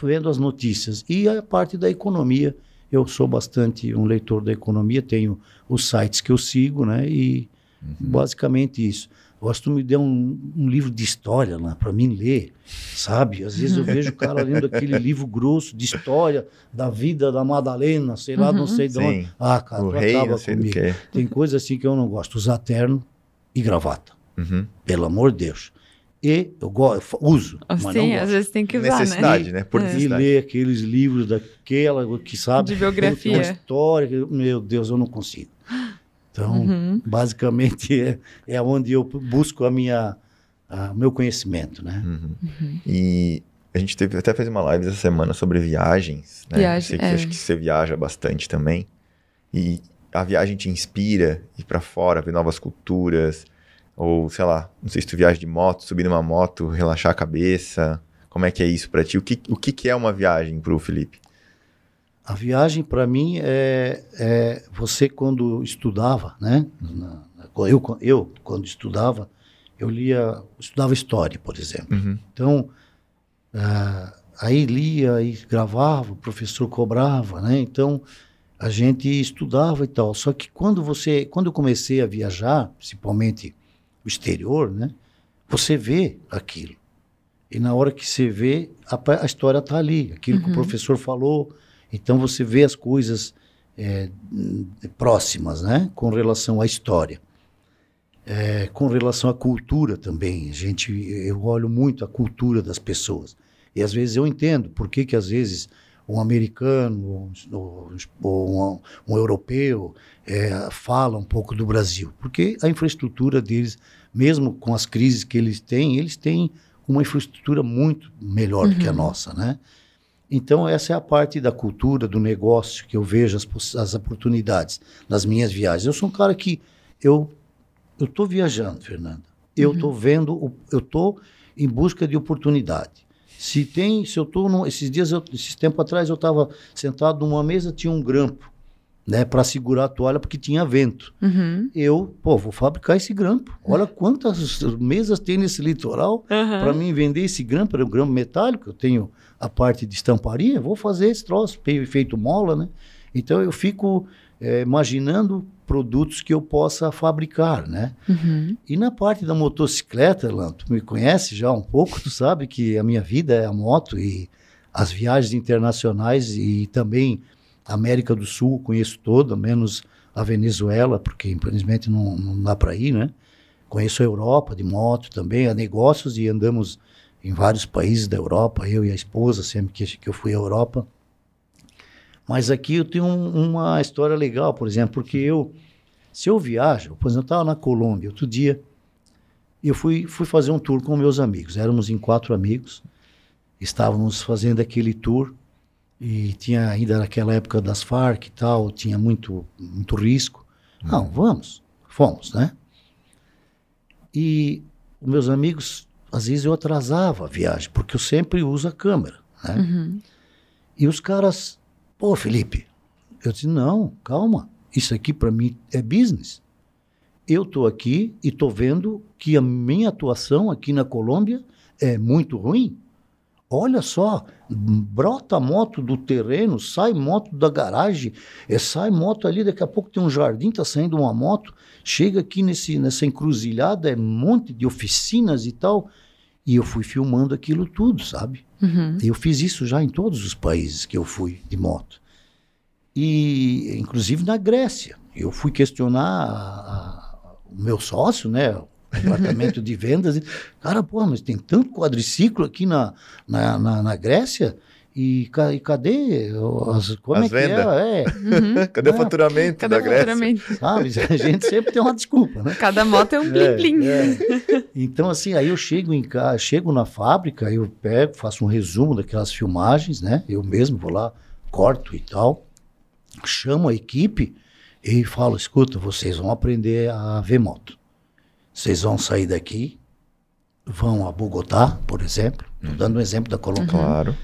vendo as notícias. E a parte da economia, eu sou bastante um leitor da economia, tenho os sites que eu sigo, né? E basicamente isso. Gosto me dê um, um livro de história lá para mim ler, sabe? Às vezes eu vejo o cara lendo aquele livro grosso de história da vida da Madalena, sei lá, não sei de onde. Sim. Ah, cara, o tu rei, acaba comigo. Tem coisa assim que eu não gosto. Usar terno e gravata. Uhum. Pelo amor de Deus. E eu uso, mas não Sim, gosto. às vezes tem que usar, Necessidade, né? né? Por É. E necessidade. ler aqueles livros daquela que sabe. De biografia. Uma história, meu Deus, eu não consigo. Então, Uhum. basicamente, é, é onde eu busco a minha, a- o meu conhecimento, né? Uhum. E a gente teve, até fez uma live essa semana sobre viagens, né? Viagem, Sei que, é. Acho que você viaja bastante também. E a viagem te inspira ir pra fora, ver novas culturas. Ou, sei lá, não sei se tu viaja de moto, subir numa moto, relaxar a cabeça. Como é que é isso pra ti? O que, o que, que é uma viagem pro Felipe? A viagem, para mim, é, é você quando estudava, né? Na- na- eu, eu, quando estudava, eu lia, estudava história, por exemplo. Uhum. Então, ah, aí lia e gravava, o professor cobrava, né? Então, a gente estudava e tal. Só que quando você, quando eu comecei a viajar, principalmente o exterior, né? você vê aquilo. E na hora que você vê, a, a história está ali, aquilo que o professor falou. Então você vê as coisas é, próximas, né? Com relação à história. É, com relação à cultura também, gente, eu olho muito a cultura das pessoas. E às vezes eu entendo por que, que às vezes um americano ou, ou um, um, europeu é, fala um pouco do Brasil. Porque a infraestrutura deles, mesmo com as crises que eles têm, eles têm uma infraestrutura muito melhor uhum. do que a uhum. nossa, né? Então, essa é a parte da cultura, do negócio, que eu vejo as, as oportunidades nas minhas viagens. Eu sou um cara que eu estou viajando, Fernanda. Eu estou uhum. vendo, eu estou em busca de oportunidade. Se tem, se eu estou, esses dias, eu, esses tempo atrás, eu estava sentado numa mesa, tinha um grampo, né, para segurar a toalha porque tinha vento. Uhum. Eu, pô, vou fabricar esse grampo. Olha quantas mesas tem nesse litoral uhum. para mim vender esse grampo. Era um grampo metálico. Eu tenho a parte de estamparia, vou fazer esse troço, feito mola, né? Então eu fico é, imaginando produtos que eu possa fabricar, né? Uhum. E na parte da motocicleta, Lan, tu me conhece já um pouco, tu sabe que a minha vida é a moto e as viagens internacionais e também a América do Sul conheço toda, menos a Venezuela, porque infelizmente não, não dá para ir, né? Conheço a Europa de moto também, a negócios e andamos em vários países da Europa, eu e a esposa, sempre que, eu fui à Europa. Mas aqui eu tenho um, uma história legal, por exemplo, porque eu, se eu viajo, por exemplo, eu estava na Colômbia outro dia, eu fui, fui fazer um tour com meus amigos. Éramos em quatro amigos, estávamos fazendo aquele tour e tinha ainda naquela época das Farc e tal, tinha muito, muito risco. Não, vamos, fomos, né? E os meus amigos, às vezes eu atrasava a viagem, porque eu sempre uso a câmera, né? Uhum. E os caras Pô, Felipe, eu disse: não, calma, isso aqui para mim é business. Eu estou aqui e estou vendo que a minha atuação aqui na Colômbia é muito ruim. Olha só, brota moto do terreno, sai moto da garagem, é, sai moto ali, daqui a pouco tem um jardim, tá saindo uma moto, chega aqui nesse, nessa encruzilhada, é um monte de oficinas e tal. E eu fui filmando aquilo tudo, sabe? Uhum. Eu fiz isso já em todos os países que eu fui de moto. E, inclusive, na Grécia. Eu fui questionar a, a, o meu sócio, né? O departamento de vendas. Cara, pô, mas tem tanto quadriciclo aqui na, na, na, na Grécia? E, e, cadê as, como as é vendas? que é? é. Uhum. Cadê é. o faturamento Cadê da o Grécia? Faturamento? Sabe? A gente sempre tem uma desculpa, né? Cada moto é um blim-blim. É, é. Então, assim, aí eu chego em casa, chego na fábrica, eu pego, faço um resumo daquelas filmagens, né? Eu mesmo vou lá, corto e tal, chamo a equipe e falo, escuta, vocês vão aprender a ver moto. Vocês vão sair daqui, vão a Bogotá, por exemplo, estou uhum. dando um exemplo da Colômbia. Claro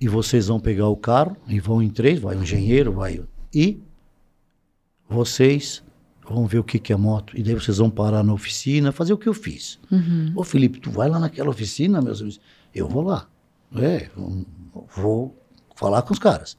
e vocês vão pegar o carro e vão em três, vai o engenheiro, vai e vocês vão ver o que, que é moto e daí vocês vão parar na oficina, fazer o que eu fiz. Uhum. Ô Felipe, tu vai lá naquela oficina, meus amigos? Eu vou lá. É, vou falar com os caras.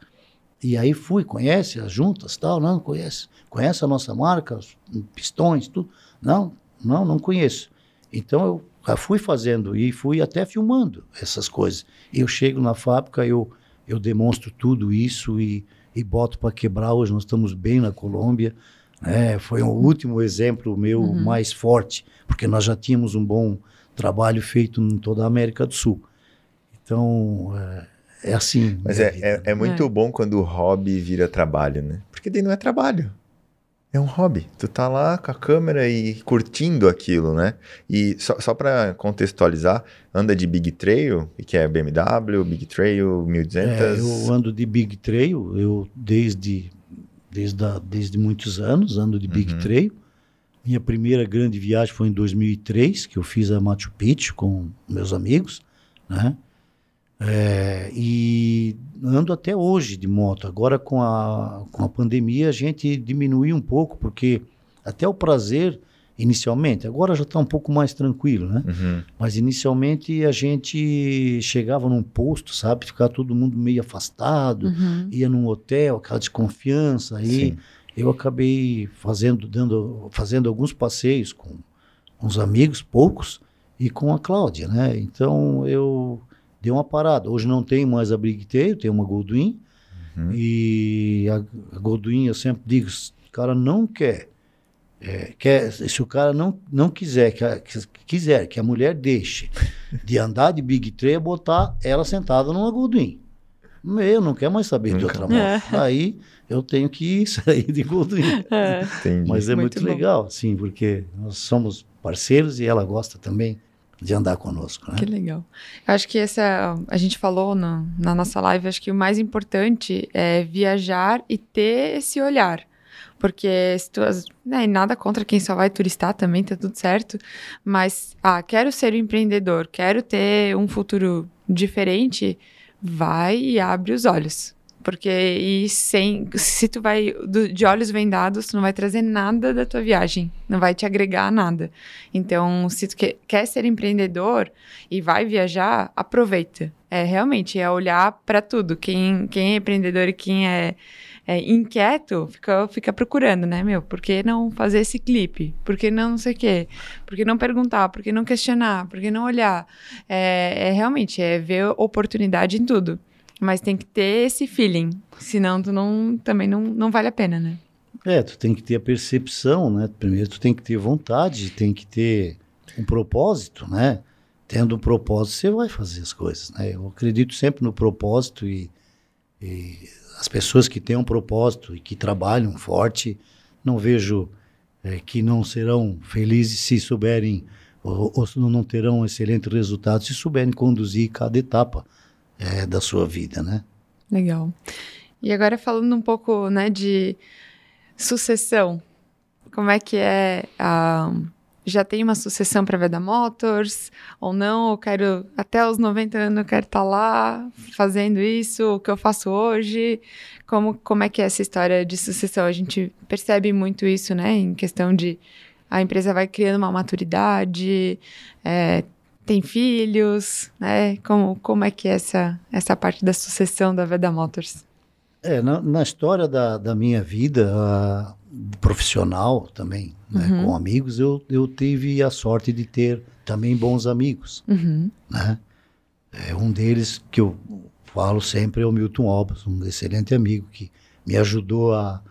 E aí fui, conhece as juntas, tal, não conhece. Conhece a nossa marca, os pistões, tudo? Não, não, não conheço. Então eu já fui fazendo e fui até filmando essas coisas. Eu chego na fábrica, eu, eu demonstro tudo isso e, e boto para quebrar. Hoje nós estamos bem na Colômbia. Né? Foi o último exemplo meu uhum. mais forte, porque nós já tínhamos um bom trabalho feito em toda a América do Sul. Então, é, é assim. Mas é, é, é, muito é. bom quando o hobby vira trabalho, né? Porque daí não é trabalho. É um hobby. Tu tá lá com a câmera e curtindo aquilo, né? E só, só para contextualizar, anda de Big Trail, que é BMW, Big Trail 1200. É, eu ando de Big Trail, eu desde desde, a, desde muitos anos ando de Big uhum. Trail. Minha primeira grande viagem foi em 2003, que eu fiz a Machu Picchu com meus amigos, né? É, e ando até hoje de moto. Agora com a, com a pandemia a gente diminuiu um pouco, porque até o prazer inicialmente, agora já está um pouco mais tranquilo, né? Uhum. Mas inicialmente a gente chegava num posto, sabe? Ficar todo mundo meio afastado, uhum. ia num hotel, aquela desconfiança. Aí eu acabei fazendo, dando, fazendo alguns passeios com uns amigos, poucos, e com a Cláudia, né? Então eu dei uma parada. Hoje não tenho mais a Big Tail, tenho uma Goldwyn. Uhum. E a, a Goldwyn, eu sempre digo, se o cara não quer, é, quer se o cara não, não quiser, que, a- que- quiser que a mulher deixe de andar de Big Trail, é botar ela sentada numa Goldwyn. Eu não quero mais saber de Nunca outra moto. Aí eu tenho que sair de Goldwyn. É. Mas é Muito muito, legal, sim, porque nós somos parceiros e ela gosta também de andar conosco, né? Que legal. Eu acho que essa. A gente falou na, na nossa live, acho que o mais importante é viajar e ter esse olhar. Porque se tu, né, nada contra quem só vai turistar também, tá tudo certo. Mas, ah, quero ser um empreendedor, quero ter um futuro diferente, vai e abre os olhos. Porque e sem, se tu vai do- de olhos vendados, tu não vai trazer nada da tua viagem, não vai te agregar nada. Então, se tu que- quer ser empreendedor e vai viajar, aproveita. É realmente é olhar para tudo. Quem, quem é empreendedor e quem é, é inquieto fica, fica procurando, né, meu? Por que não fazer esse clipe? Por que não não sei o quê? Por que não perguntar? Por que não questionar? Por que não olhar? É, é realmente é ver oportunidade em tudo. Mas tem que ter esse feeling. Senão tu não, também não, não vale a pena, né? É, tu tem que ter a percepção, né? Primeiro tu tem que ter vontade, tem que ter um propósito, né? Tendo um propósito, você vai fazer as coisas, né? Eu acredito sempre no propósito e, e as pessoas que têm um propósito e que trabalham forte, não vejo eh, que não serão felizes se souberem ou, ou não terão excelentes resultados se souberem conduzir cada etapa eh, da sua vida, né? Legal. E agora falando um pouco, né, de sucessão. Como é que é a já tem uma sucessão para Veda Motors ou não? Eu quero até os 90 anos eu quero estar lá fazendo isso, o que eu faço hoje. Como como é que é essa história de sucessão? A gente percebe muito isso, né, em questão de a empresa vai criando uma maturidade, é, tem filhos, né? Como, como é que é essa, essa parte da sucessão da Veda Motors? É, na, na história da, da minha vida profissional também, né, Uhum. com amigos, eu, eu tive a sorte de ter também bons amigos, Uhum. né? É, um deles que eu falo sempre é o Milton Albers, um excelente amigo que me ajudou a,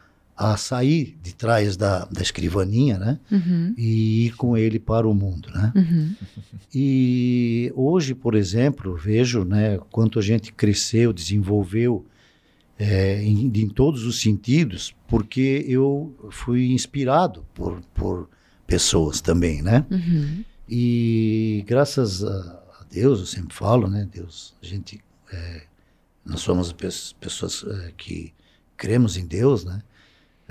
a sair de trás da, da escrivaninha, né? Uhum. E ir com ele para o mundo, né? Uhum. E hoje, por exemplo, vejo né, quanto a gente cresceu, desenvolveu é, em, em todos os sentidos, porque eu fui inspirado por, por pessoas também, né? Uhum. E graças a Deus, eu sempre falo, né? Deus, a gente, é, nós somos pes- pessoas é, que cremos em Deus, né?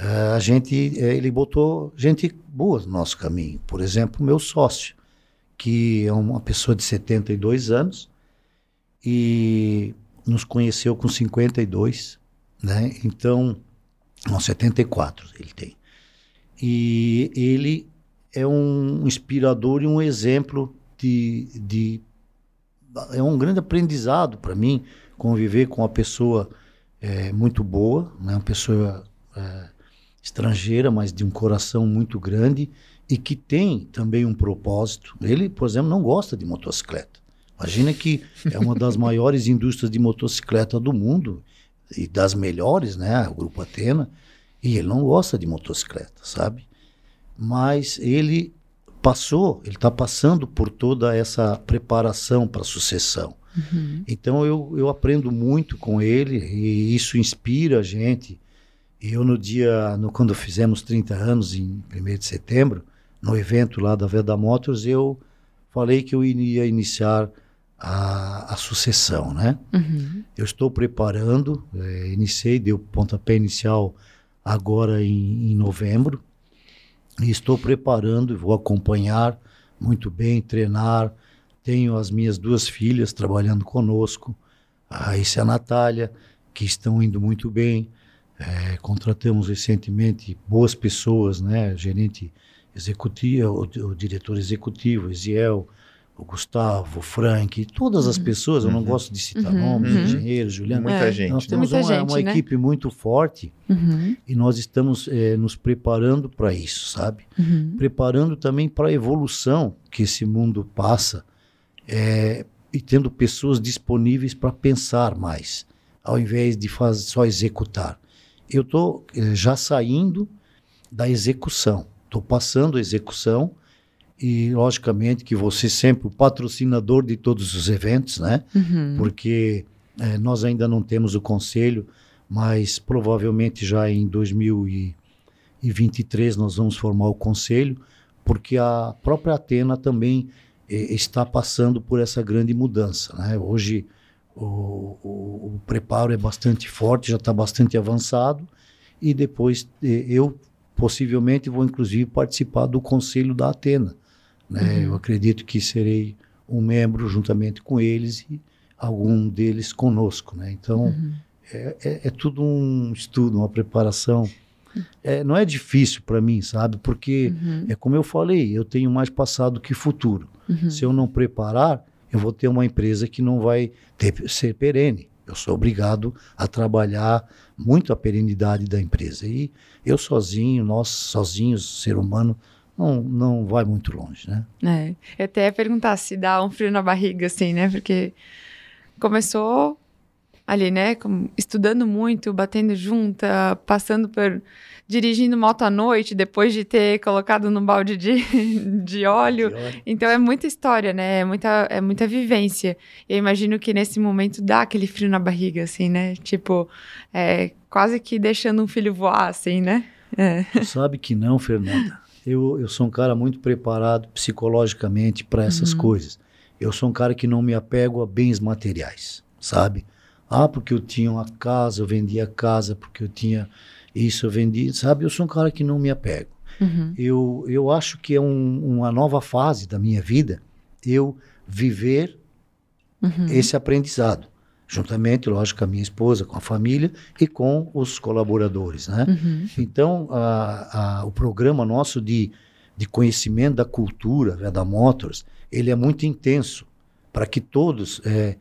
É, a gente, é, ele botou gente boa no nosso caminho. Por exemplo, meu sócio, que é uma pessoa de 72 anos e nos conheceu com 52, né? Então, não, 74 ele tem. E ele é um inspirador e um exemplo de, de é um grande aprendizado para mim conviver com uma pessoa é, muito boa, né? uma pessoa é, estrangeira, mas de um coração muito grande e que tem também um propósito. Ele, por exemplo, não gosta de motocicleta. Imagina que é uma das maiores indústrias de motocicleta do mundo e das melhores, né? O Grupo Atena. E ele não gosta de motocicleta, sabe? Mas ele passou, ele está passando por toda essa preparação para a sucessão. Uhum. Então eu, eu aprendo muito com ele e isso inspira a gente. Eu no dia, no, quando fizemos 30 anos, em 1 de setembro, no evento lá da Veda Motors, eu falei que eu iria iniciar a, a sucessão, né? Uhum. Eu estou preparando, eh, iniciei, dei o pontapé inicial agora em, em novembro, e estou preparando vou acompanhar muito bem, treinar. Tenho as minhas duas filhas trabalhando conosco, a Raíssa e a Natália, que estão indo muito bem. Eh, contratamos recentemente boas pessoas, né? Gerente executivo, o, o diretor executivo, Eziel, o Gustavo, o Frank, todas as pessoas, eu não Uhum. gosto de citar Uhum. nomes, Uhum. engenheiros, Juliano. Muita É. gente. Nós Tem temos uma, gente, uma né? equipe muito forte Uhum, e nós estamos eh, nos preparando para isso, sabe? uhum, Preparando também para a evolução que esse mundo passa eh, e tendo pessoas disponíveis para pensar mais, ao invés de faz, só executar. Eu estou já saindo da execução, estou passando a execução e, logicamente, que você sempre o patrocinador de todos os eventos, né? uhum. porque eh, nós ainda não temos o conselho, mas provavelmente já em 2023 nós vamos formar o conselho, porque a própria Atena também eh, está passando por essa grande mudança. Né? Hoje o, o- o preparo é bastante forte, já está bastante avançado, e depois eu possivelmente vou inclusive participar do conselho da Atena. Né? Eu acredito que serei um membro juntamente com eles e algum deles conosco, né? Então Uhum. é, é- é tudo um estudo, uma preparação. É, não é difícil para mim, sabe? Porque Uhum. é como eu falei, eu tenho mais passado que futuro. Uhum. Se eu não preparar, eu vou ter uma empresa que não vai ter, ser perene. Eu sou obrigado a trabalhar muito a perenidade da empresa. E eu sozinho, nós sozinhos, ser humano, não, não vai muito longe, né? É, até perguntar se dá um frio na barriga, assim, né? Porque começou ali, né? estudando muito, batendo junta, passando por. dirigindo moto à noite, depois de ter colocado num balde de, de óleo. Então é muita história, né? É muita, é muita vivência. Eu imagino que nesse momento dá aquele frio na barriga, assim, né? Tipo, é, quase que deixando um filho voar, assim, né? É. Sabe que não, Fernanda. Eu, eu sou um cara muito preparado psicologicamente para essas Uhum. coisas. Eu sou um cara que não me apego a bens materiais, sabe? Ah, porque eu tinha uma casa, eu vendi a casa, porque eu tinha isso, eu vendi, sabe? Eu sou um cara que não me apego. Uhum. Eu, eu acho que é um- uma nova fase da minha vida eu viver Uhum. esse aprendizado, juntamente, lógico, com a minha esposa, com a família e com os colaboradores, né? Uhum. Então, a- a- o programa nosso de, de conhecimento da cultura né, da Motors, ele é muito intenso para que todos f-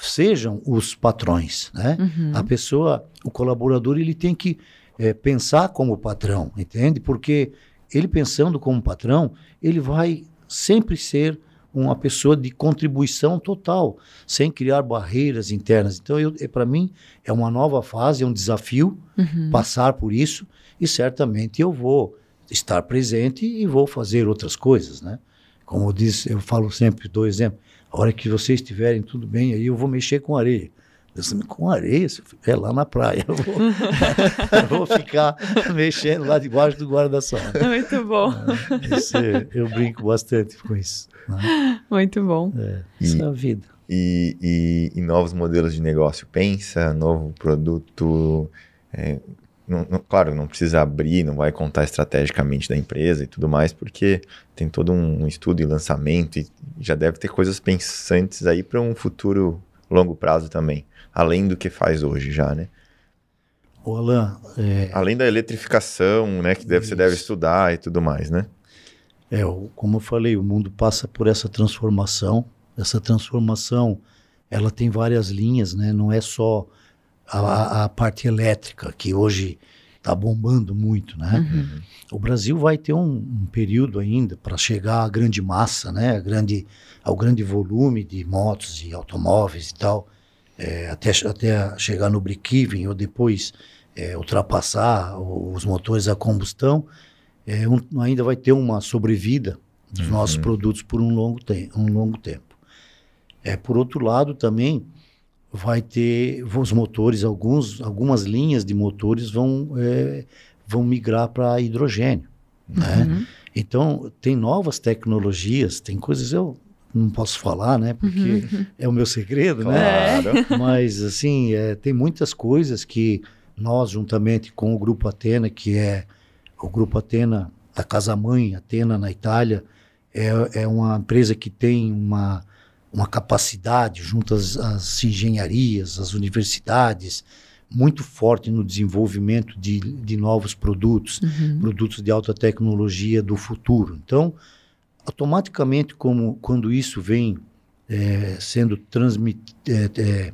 sejam os patrões, né? Uhum. A pessoa, o colaborador, ele tem que eh, pensar como patrão, entende? Porque ele pensando como patrão, ele vai sempre ser uma pessoa de contribuição total, sem criar barreiras internas. Então, para mim, é uma nova fase, é um desafio Uhum. passar por isso e certamente eu vou estar presente e vou fazer outras coisas, né? Como eu disse, eu falo sempre, dou exemplo, a hora que vocês estiverem tudo bem, aí eu vou mexer com areia. Eu disse, com areia? É lá na praia. Eu vou, eu vou ficar mexendo lá debaixo do guarda-sol. Muito bom, Isso é- eu brinco bastante com isso. né? muito bom. É, E- isso é a vida. E, e, e novos modelos de negócio. Pensa, novo produto. é, não- não- claro, não precisa abrir, não vai contar estrategicamente da empresa e tudo mais, porque tem todo um estudo e lançamento e já deve ter coisas pensantes aí para um futuro longo prazo também. Além do que faz hoje já, né? Ô, Alain, é, Além da eletrificação, né? Que deve, você deve estudar e tudo mais, né? É, o- como eu falei, o mundo passa por essa transformação. Essa transformação, ela tem várias linhas, né? Não é só a, a- parte elétrica, que hoje está bombando muito, né? Uhum. O Brasil vai ter um, um período ainda para chegar à grande massa, né? A grande, ao grande volume de motos e automóveis e tal, é, até, até chegar no break-even ou depois é, ultrapassar os motores a combustão, é, um- ainda vai ter uma sobrevida dos Uhum. nossos produtos por um longo, te um longo tempo. É, por outro lado, também vai ter os motores, alguns, algumas linhas de motores vão, é, vão migrar para hidrogênio. Né? Uhum. Então, tem novas tecnologias, tem coisas eu não posso falar, né? Porque Uhum. é o meu segredo, né? Claro. Mas, assim, é, tem muitas coisas que nós, juntamente com o Grupo Atena, que é o Grupo Atena da Casa Mãe, Atena na Itália, é, é uma empresa que tem uma, uma capacidade junto às, às engenharias, às universidades, muito forte no desenvolvimento de, de novos produtos Uhum. produtos de alta tecnologia do futuro. Então, automaticamente, como quando isso vem é, sendo transmitido, é,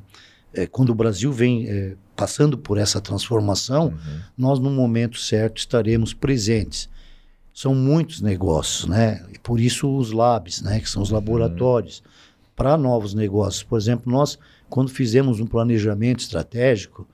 é, quando o Brasil vem é, passando por essa transformação, uhum. nós no momento certo estaremos presentes. São muitos negócios, né? E por isso os labs, né? Que são os uhum. laboratórios uhum. Para novos negócios. Por exemplo, nós quando fizemos um planejamento estratégico,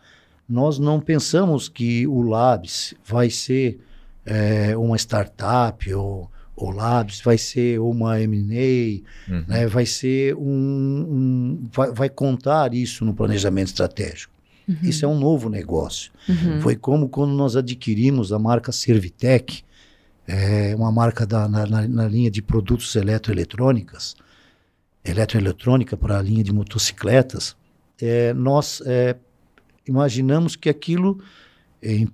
nós não pensamos que o Labs vai ser é, uma startup ou o Labs vai ser uma M&A, uhum. né, vai ser um, um vai, vai, contar isso no planejamento estratégico. Uhum. Isso é um novo negócio. Uhum. Foi como quando nós adquirimos a marca Servitec, é, uma marca da, na, na, na linha de produtos eletroeletrônicas, eletroeletrônica para a linha de motocicletas, é, nós é, imaginamos que aquilo em,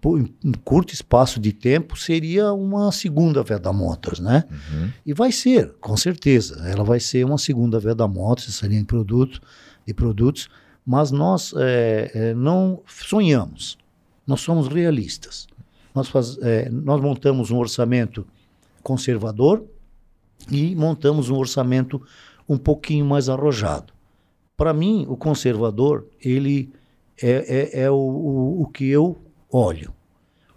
em, curto espaço de tempo, seria uma segunda Veda Motors, né? Uhum. E vai ser, com certeza. Ela vai ser uma segunda Veda Motors, essa linha de, produto, de produtos, mas nós é, é, não sonhamos, nós somos realistas. Nós, faz, é, nós montamos um orçamento conservador e montamos um orçamento um pouquinho mais arrojado. Para mim, o conservador, ele é, é, é o, o, o que eu olho.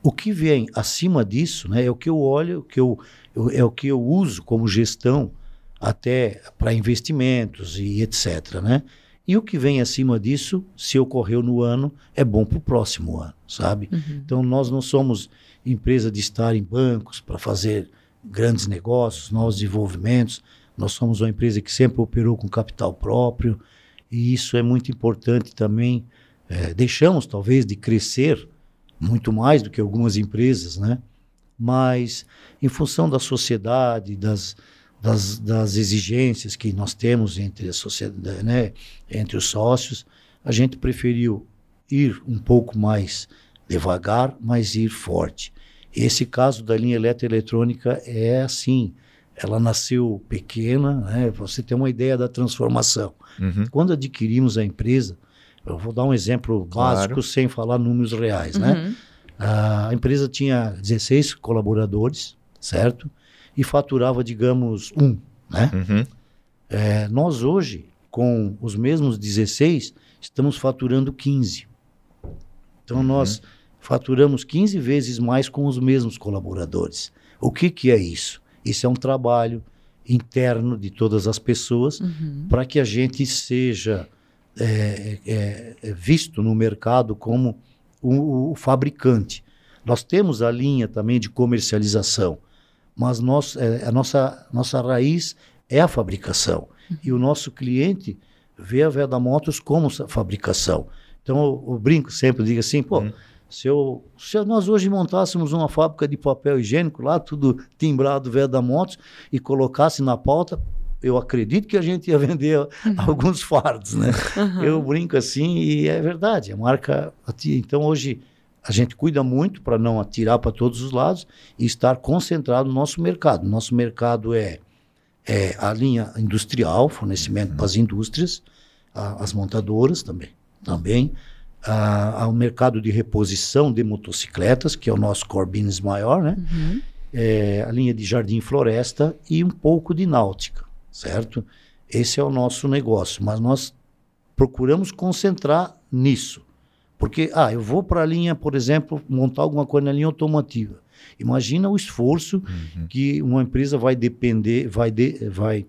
O que vem acima disso né, é o que eu olho, que eu, eu, é o que eu uso como gestão até para investimentos e etc. Né? E o que vem acima disso, se ocorreu no ano, é bom para o próximo ano, sabe? Uhum. Então nós não somos empresa de estar em bancos para fazer grandes negócios, novos desenvolvimentos. Nós somos uma empresa que sempre operou com capital próprio e isso é muito importante também. É, deixamos talvez de crescer muito mais do que algumas empresas, né? Mas em função da sociedade, das, das, das exigências que nós temos entre a sociedade, né, entre os sócios, a gente preferiu ir um pouco mais devagar, mas ir forte. Esse caso da linha eletroeletrônica é assim, ela nasceu pequena, né? você tem uma ideia da transformação. Uhum. Quando adquirimos a empresa, eu vou dar um exemplo claro. básico sem falar números reais, né? uhum. né? A empresa tinha 16 colaboradores, certo? E faturava, digamos, um, né? Uhum. É, nós hoje, com os mesmos 16, estamos faturando 15. Então, uhum. nós faturamos 15 vezes mais com os mesmos colaboradores. O que, que é isso? Isso é um trabalho interno de todas as pessoas uhum. para que a gente seja é, é, é, visto no mercado como o, o, fabricante. Nós temos a linha também de comercialização, mas nós, é, a nossa, nossa raiz é a fabricação. Uhum. E o nosso cliente vê a Veda Motos como fabricação. Então, eu, eu brinco sempre, digo assim, pô, uhum. Se, eu, se nós hoje montássemos uma fábrica de papel higiênico lá, tudo timbrado Veda Motos, e colocasse na pauta, eu acredito que a gente ia vender uhum. alguns fardos, né? Uhum. Eu brinco assim e é verdade, a marca. Então hoje a gente cuida muito para não atirar para todos os lados e estar concentrado no nosso mercado. Nosso mercado é, é a linha industrial, fornecimento uhum. para as indústrias, a, as montadoras também, também a, mercado de reposição de motocicletas, que é o nosso core business maior, né? Uhum. É, a linha de jardim floresta e um pouco de náutica certo? Esse é o nosso negócio, mas nós procuramos concentrar nisso. Porque, ah, eu vou para a linha, por exemplo, montar alguma coisa na linha automotiva. Imagina o esforço uhum. que uma empresa vai depender, vai, de, vai,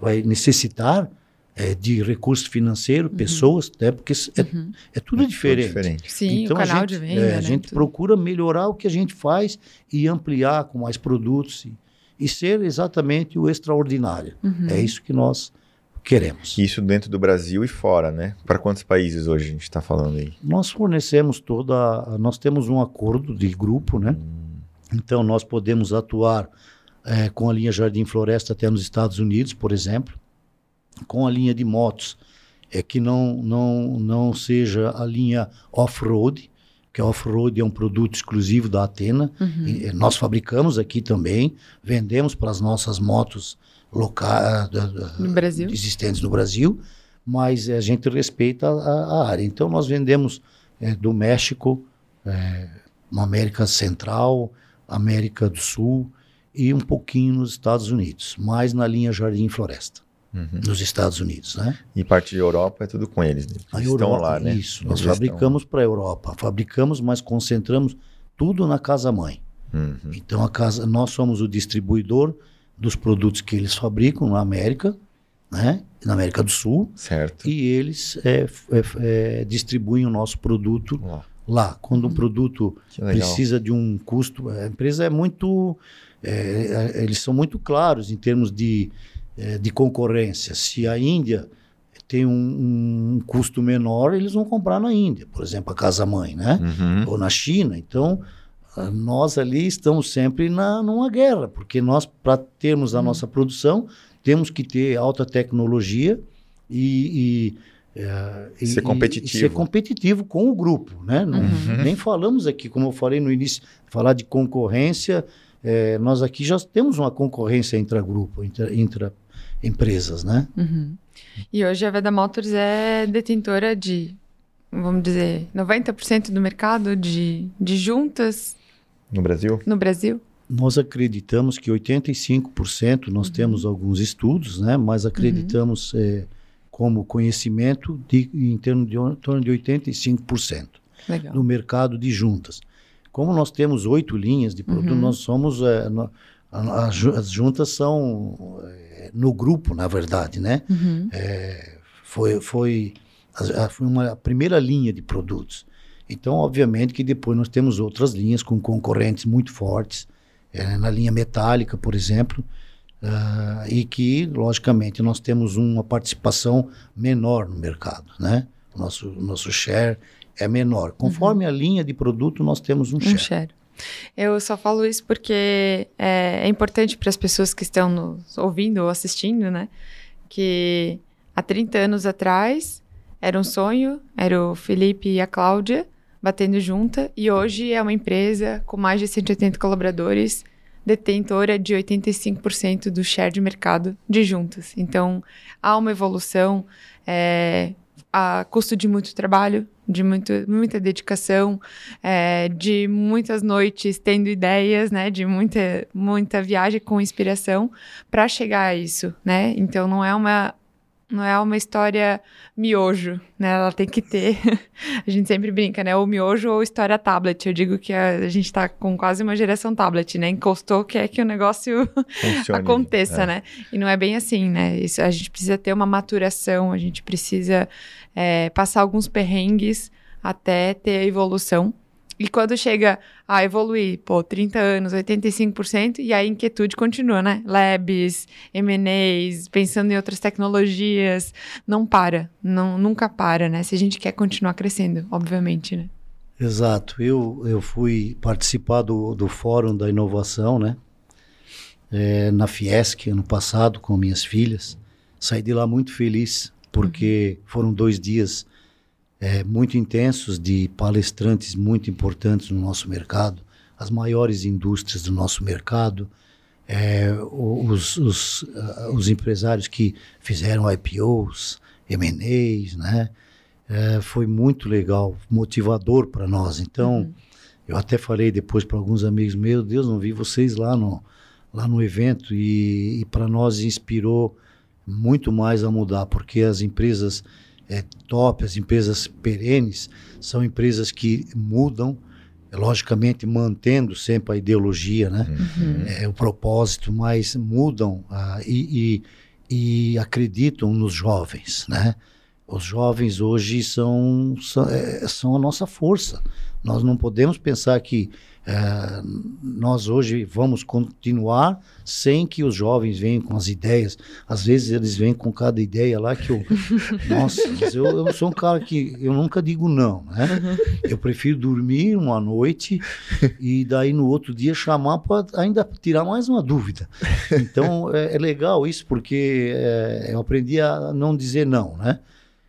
vai necessitar é, de recurso financeiro, uhum. pessoas, né? porque é, uhum. é tudo é diferente. diferente. Sim, então, o canal a gente, de venda. É, a né, gente procura melhorar o que a gente faz e ampliar com mais produtos. E, e ser exatamente o extraordinário. Uhum. É isso que nós queremos. Isso dentro do Brasil e fora, né? Para quantos países hoje a gente está falando aí? Nós fornecemos toda. Nós temos um acordo de grupo, né? Hum. Então nós podemos atuar é, com a linha Jardim Floresta até nos Estados Unidos, por exemplo, com a linha de motos, é que não não não seja a linha off-road, que a Off-Road é um produto exclusivo da Atena. Uhum. E, eh, nós fabricamos aqui também, vendemos para as nossas motos locais no Brasil. existentes no Brasil, mas a gente respeita a, a área. Então nós vendemos é, do México, é, América Central, América do Sul e um pouquinho nos Estados Unidos, mais na linha Jardim Floresta, Uhum. nos Estados Unidos, né? E parte de Europa é tudo com eles. né? A Eles estão Europa, lá, né? isso. Nós Eles fabricamos para a Europa, fabricamos, mas concentramos tudo na casa mãe. Uhum. Então a casa, nós somos o distribuidor dos produtos que eles fabricam na América, né? Na América do Sul, Certo. e eles é, é, é, distribuem o nosso produto Ó, lá. Quando um produto precisa de um custo, a empresa é muito, é, é, eles são muito claros em termos de, é, de concorrência. Se a Índia tem um, um custo menor, eles vão comprar na Índia, por exemplo, a casa mãe, né? Uhum. ou na China. Então, ah, nós ali estamos sempre na, numa guerra, porque nós, para termos a nossa produção, temos que ter alta tecnologia e, e, eh, e- Ser competitivo. e ser competitivo com o grupo. Né? Não- Uhum. Nem falamos aqui, como eu falei no início, falar de concorrência. eh, nós aqui já temos uma concorrência intra-grupo, intra, intra empresas, né? Uhum. E hoje a Veda Motors é detentora de, vamos dizer, 90% do mercado de, de juntas No Brasil? no Brasil. Nós acreditamos que 85%, nós temos alguns estudos, né, mas acreditamos eh, como conhecimento de, em, termos de, em torno de 85% Legal. no mercado de juntas. Como nós temos oito linhas de produto, Uhum. nós somos. eh, no- as juntas são no grupo, na verdade, né? Uhum. foi, foi, a- foi uma primeira linha de produtos. Então, obviamente que depois nós temos outras linhas com concorrentes muito fortes, eh, na linha metálica, por exemplo, ah, e que, logicamente, nós temos uma participação menor no mercado, né? Nosso, nosso share é menor. Conforme a linha de produto, nós temos um, Um share. share. Eu só falo isso porque é, é importante para as pessoas que estão nos ouvindo ou assistindo, né? Que há 30 anos atrás era um sonho, era o Felipe e a Cláudia batendo junta, e hoje é uma empresa com mais de 180 colaboradores, detentora de 85% do share de mercado de juntas. Então, há uma evolução é, a custo de muito trabalho, de muito, muita dedicação, é, de muitas noites tendo ideias, né, de muita, muita viagem com inspiração para chegar a isso, né? Então não é uma não é uma história miojo, né? Ela tem que ter. a gente sempre brinca, né? Ou miojo ou história tablet. Eu digo que a, a gente tá com quase uma geração tablet, né? Encostou, quer que o negócio aconteça, É. né? E não é bem assim, né? Isso, a gente precisa ter uma maturação, a gente precisa é, passar alguns perrengues até ter a evolução. E quando chega a evoluir, pô, 30 anos, 85%, e a inquietude continua, né? Labs, M&As, pensando em outras tecnologias, não para, não, nunca para, né? Se a gente quer continuar crescendo, obviamente, né? Exato. Eu, eu fui participar do, do Fórum da Inovação, né? É, na Fiesc, ano passado, com minhas filhas. Saí de lá muito feliz, porque foram dois dias é, muito intensos de palestrantes muito importantes no nosso mercado, as maiores indústrias do nosso mercado, é, os, os, ah, os empresários que fizeram IPOs, M&As, né? É, foi muito legal, motivador para nós. Então, eu até falei depois para alguns amigos, meu Deus, não vi vocês lá no, lá no evento e, e para nós inspirou muito mais a mudar, porque as empresas é, top, as empresas perenes, são empresas que mudam, logicamente mantendo sempre a ideologia, né? É, o propósito, mas mudam ah, e, e, e acreditam nos jovens, né? Os jovens hoje são, são, é, são a nossa força. Nós não podemos pensar que é, nós hoje vamos continuar sem que os jovens venham com as ideias. Às vezes eles vêm com cada ideia lá que eu. nossa, eu, eu sou um cara que eu nunca digo não, né? Eu prefiro dormir uma noite e daí no outro dia chamar para ainda tirar mais uma dúvida. Então é, é legal isso porque é, eu aprendi a não dizer não, né?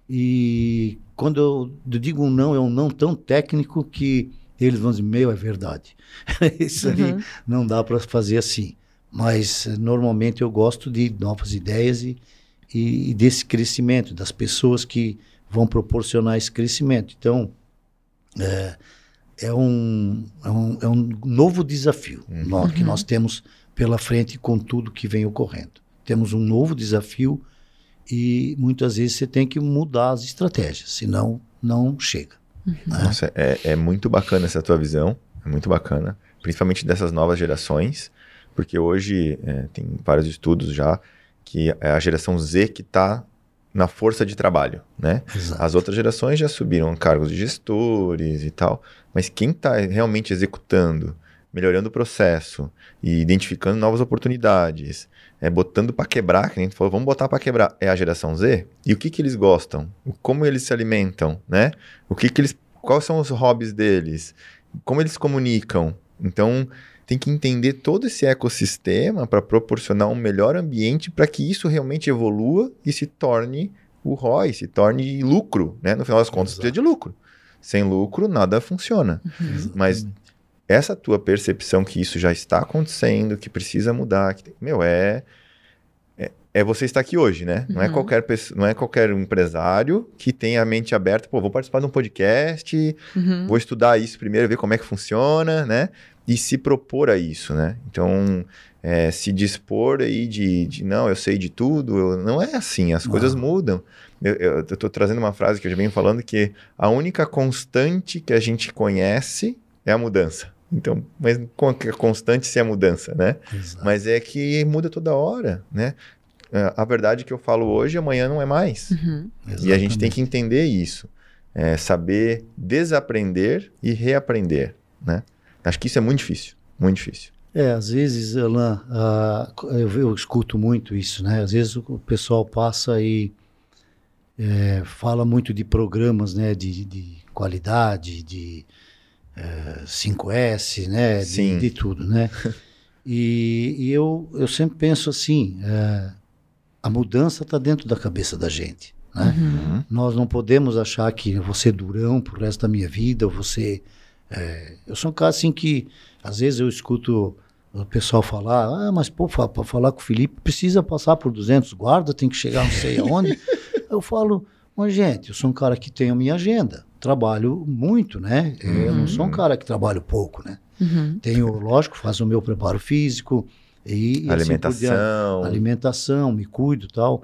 E quando eu digo um não, é um não tão técnico que eles vão dizer, meu, é verdade. Isso aí Uhum. não dá para fazer assim. Mas normalmente eu gosto de novas ideias e, e, e desse crescimento, das pessoas que vão proporcionar esse crescimento. Então, é, é, um, é, um, é um novo desafio nó- que nós temos pela frente com tudo que vem ocorrendo. Temos um novo desafio e muitas vezes você tem que mudar as estratégias, senão não chega. Uhum. Nossa, é, é muito bacana essa tua visão, é muito bacana, principalmente dessas novas gerações, porque hoje é, tem vários estudos já que é a geração Z que está na força de trabalho, né? Exato. As outras gerações já subiram cargos de gestores e tal, mas quem está realmente executando, melhorando o processo e identificando novas oportunidades, é, botando para quebrar, que a gente falou, vamos botar para quebrar, é a geração Z. E o que que eles gostam? Como eles se alimentam, né? O que que eles, quais são os hobbies deles? Como eles comunicam? Então, tem que entender todo esse ecossistema para proporcionar um melhor ambiente para que isso realmente evolua e se torne o ROI, se torne lucro, né? No final das contas, precisa de lucro. Sem lucro, nada funciona. Uhum. Mas essa tua percepção que isso já está acontecendo, que precisa mudar, que, meu, é, é, é você estar aqui hoje, né? Uhum. Não, é uhum. qualquer pessoa, não é qualquer empresário que tem a mente aberta, pô, vou participar de um podcast, uhum. vou estudar isso primeiro, ver como é que funciona, né? E se propor a isso, né? Então, é, se dispor aí de, de, não, eu sei de tudo, eu, não é assim, as não. coisas mudam. Eu estou trazendo uma frase que eu já venho falando que a única constante que a gente conhece é a mudança. Então, mas é constante se é mudança, né? Exato. Mas é que muda toda hora, né? É, a verdade que eu falo hoje, amanhã não é mais. Uhum. E a gente tem que entender isso. É, saber desaprender e reaprender, né? Acho que isso é muito difícil, muito difícil. É, às vezes, Alain, uh, eu, eu, escuto muito isso, né? Às vezes o pessoal passa e é, fala muito de programas, né? De, de qualidade, de 5S, né? De, de, tudo, né? E, e, eu, eu sempre penso assim, é, a mudança está dentro da cabeça da gente, né? Uhum. Nós não podemos achar que eu vou ser durão pro resto da minha vida, eu vou ser... É, eu sou um cara assim que, às vezes eu escuto o pessoal falar, ah, mas pô, para falar com o Felipe precisa passar por 200 guardas, tem que chegar não sei aonde. eu falo, mas gente, eu sou um cara que tem a minha agenda trabalho muito, né? Uhum. Eu não sou um cara que trabalho pouco, né? Uhum. Tenho, lógico, faço o meu preparo físico e, alimentação, assim alimentação, me cuido, tal.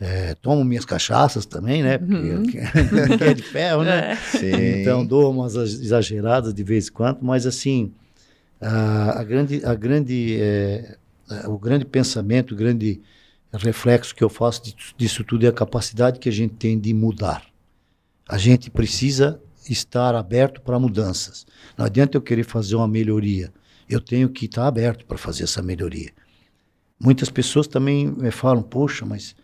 É, tomo minhas cachaças também, né? Porque uhum. que é de ferro, né? É. Então dou umas exageradas de vez em quando, mas assim a, a grande, a grande, é, o grande pensamento, o grande reflexo que eu faço disso tudo é a capacidade que a gente tem de mudar. A gente precisa estar aberto para mudanças. Não adianta eu querer fazer uma melhoria. Eu tenho que estar aberto para fazer essa melhoria. Muitas pessoas também me falam: Poxa, mas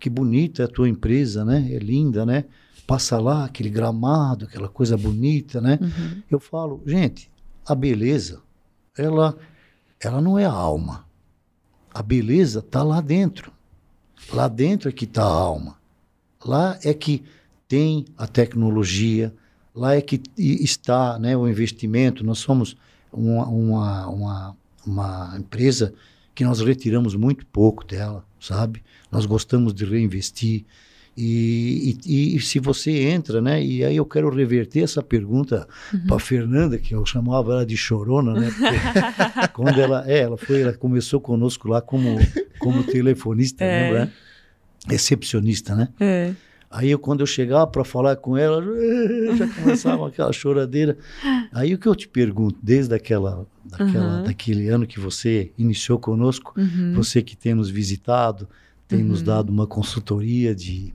que bonita é a tua empresa, né? É linda, né? Passa lá aquele gramado, aquela coisa bonita, né? Uhum. Eu falo, gente, a beleza, ela, ela não é a alma. A beleza está lá dentro. Lá dentro é que está a alma. Lá é que tem a tecnologia, lá é que está né, o investimento. Nós somos uma, uma, uma, uma empresa que nós retiramos muito pouco dela, sabe? Nós gostamos de reinvestir. E, e, e, se você entra, né? E aí eu quero reverter essa pergunta uhum. para Fernanda, que eu chamava ela de chorona, né? Porque quando ela, é, ela foi, ela começou conosco lá como, como telefonista, é. lembra? Recepcionista, né? É. Aí eu, quando eu chegava para falar com ela, já começava aquela choradeira. Aí o que eu te pergunto, desde aquela, daquela, uhum. daquele ano que você iniciou conosco, uhum. você que tem nos visitado, tem uhum. nos dado uma consultoria de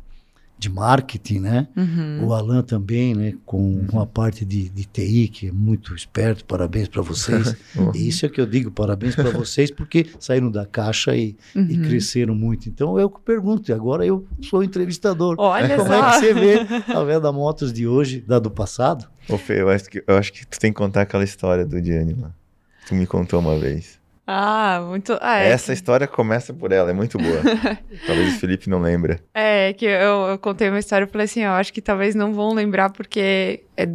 de marketing, né? Uhum. O Alan também, né? Com uhum. uma parte de, de TI que é muito esperto. Parabéns para vocês. E isso é que eu digo, parabéns para vocês, porque saíram da caixa e, e, uhum. cresceram muito. Então eu pergunto, e agora eu sou entrevistador. Olha Como só. é que você vê a venda motos de hoje, da do passado? Ô Fê, eu acho, que, eu acho que tu tem que contar aquela história do Diane lá. Tu me contou uma vez. Ah, muito. Ah, é Essa que... história começa por ela, é muito boa. talvez o Felipe não lembre. É, que eu, eu contei uma história e falei assim: eu acho que talvez não vão lembrar porque é,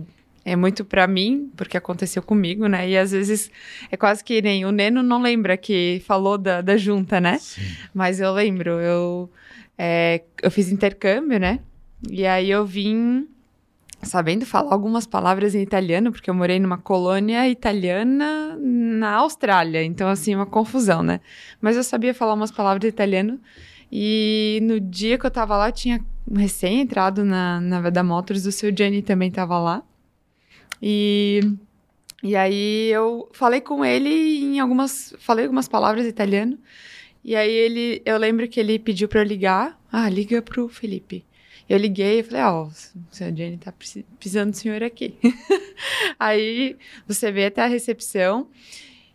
é muito para mim, porque aconteceu comigo, né? E às vezes é quase que nem o Neno não lembra que falou da, da junta, né? Sim. Mas eu lembro, eu, é, eu fiz intercâmbio, né? E aí eu vim sabendo falar algumas palavras em italiano, porque eu morei numa colônia italiana na Austrália, então assim, uma confusão, né? Mas eu sabia falar umas palavras em italiano e no dia que eu tava lá, tinha recém entrado na, na Veda Motors, o seu Gianni também tava lá. E, e aí eu falei com ele em algumas, falei algumas palavras em italiano. E aí ele, eu lembro que ele pediu para eu ligar. Ah, liga pro Felipe. Eu liguei e falei, ó, oh, o seu Jenny tá precisando do senhor aqui. aí você vê até a recepção.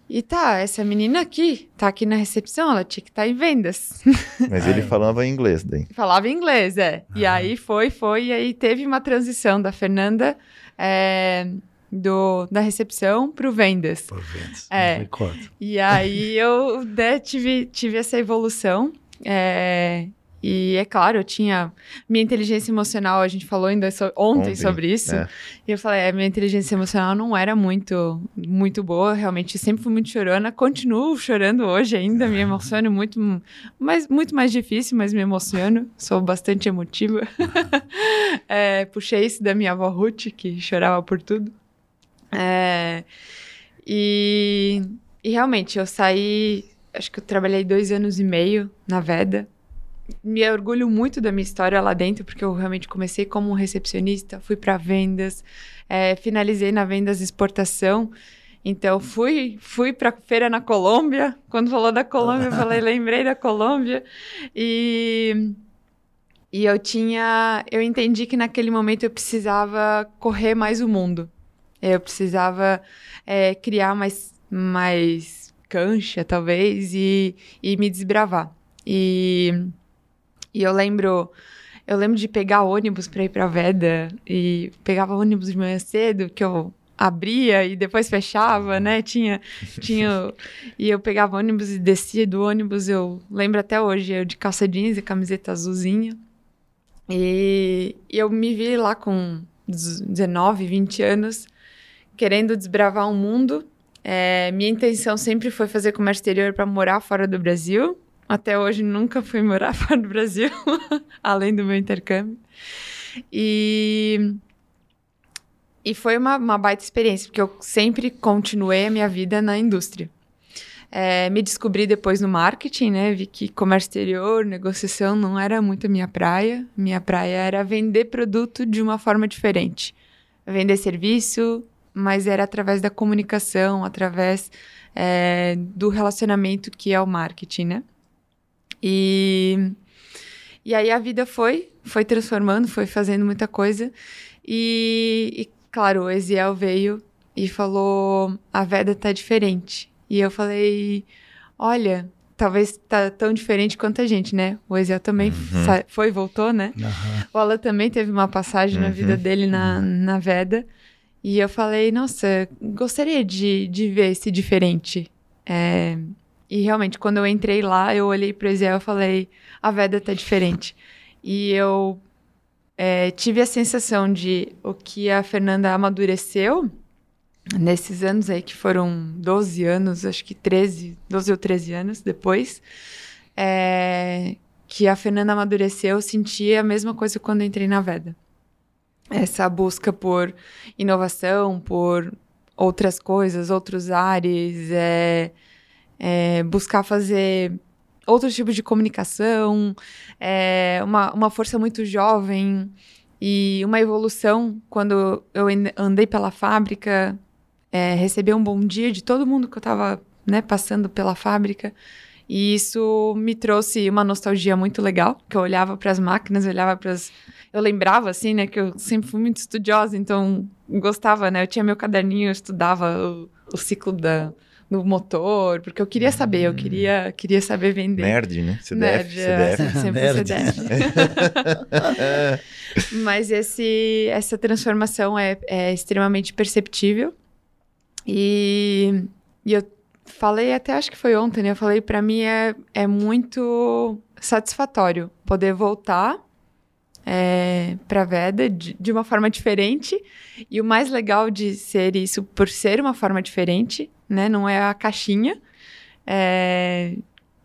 E tá, essa menina aqui, tá aqui na recepção, ela tinha que estar tá em vendas. Mas ele falava inglês daí. Falava inglês, é. Ah. E aí foi, foi, e aí teve uma transição da Fernanda é, do, da recepção para o vendas. Por vendas. É. E aí eu né, tive, tive essa evolução. É, e é claro, eu tinha minha inteligência emocional, a gente falou ainda so, ontem, ontem, sobre isso. É. E eu falei, é, minha inteligência emocional não era muito muito boa, realmente sempre fui muito chorona, continuo chorando hoje ainda, me emociono muito, mas muito mais difícil, mas me emociono, sou bastante emotiva. é, puxei isso da minha avó Ruth, que chorava por tudo. É, e, e realmente, eu saí, acho que eu trabalhei dois anos e meio na Veda. Me orgulho muito da minha história lá dentro, porque eu realmente comecei como recepcionista, fui para vendas, é, finalizei na vendas exportação. Então fui fui para feira na Colômbia. Quando falou da Colômbia, eu falei, lembrei da Colômbia. E e eu tinha, eu entendi que naquele momento eu precisava correr mais o mundo. Eu precisava é, criar mais, mais cancha, talvez, e, e me desbravar. E, e eu lembro eu lembro de pegar ônibus para ir para Veda e pegava ônibus de manhã cedo que eu abria e depois fechava, né? Tinha tinha e eu pegava ônibus e descia do ônibus, eu lembro até hoje, eu de calça jeans e camiseta azulzinha. E, e eu me vi lá com 19, 20 anos querendo desbravar o um mundo. É, minha intenção sempre foi fazer comércio exterior para morar fora do Brasil. Até hoje nunca fui morar fora do Brasil, além do meu intercâmbio. E, e foi uma, uma baita experiência, porque eu sempre continuei a minha vida na indústria. É, me descobri depois no marketing, né? Vi que comércio exterior, negociação não era muito a minha praia. Minha praia era vender produto de uma forma diferente. Vender serviço, mas era através da comunicação, através é, do relacionamento que é o marketing, né? E, e aí a vida foi, foi transformando, foi fazendo muita coisa. E, e claro, o Eziel veio e falou: a Veda tá diferente. E eu falei: olha, talvez tá tão diferente quanto a gente, né? O Eziel também uhum. foi voltou, né? Uhum. O Alan também teve uma passagem uhum. na vida dele na, na Veda. E eu falei, nossa, gostaria de, de ver esse diferente. É, e realmente, quando eu entrei lá, eu olhei para Eziel e falei, a Veda tá diferente. E eu é, tive a sensação de o que a Fernanda amadureceu nesses anos aí, que foram 12 anos, acho que 13, 12 ou 13 anos depois, é, que a Fernanda amadureceu, eu senti a mesma coisa quando entrei na Veda essa busca por inovação, por outras coisas, outros ares, é, é, buscar fazer outros tipos de comunicação, é, uma, uma força muito jovem e uma evolução. Quando eu andei pela fábrica, é, receber um bom dia de todo mundo que eu estava né, passando pela fábrica. E isso me trouxe uma nostalgia muito legal, que eu olhava para as máquinas, eu olhava para as eu lembrava, assim, né, que eu sempre fui muito estudiosa, então gostava, né? Eu tinha meu caderninho, eu estudava o, o ciclo da, do motor, porque eu queria saber, eu queria, queria saber vender. Nerd, né? CDF, Nerd, CDF. É, sempre Nerd. CDF. Mas esse, essa transformação é, é extremamente perceptível. E, e eu falei até, acho que foi ontem, né? Eu falei, para mim é, é muito satisfatório poder voltar é, para Veda de, de, uma forma diferente. E o mais legal de ser isso, por ser uma forma diferente, né? Não é a caixinha. É,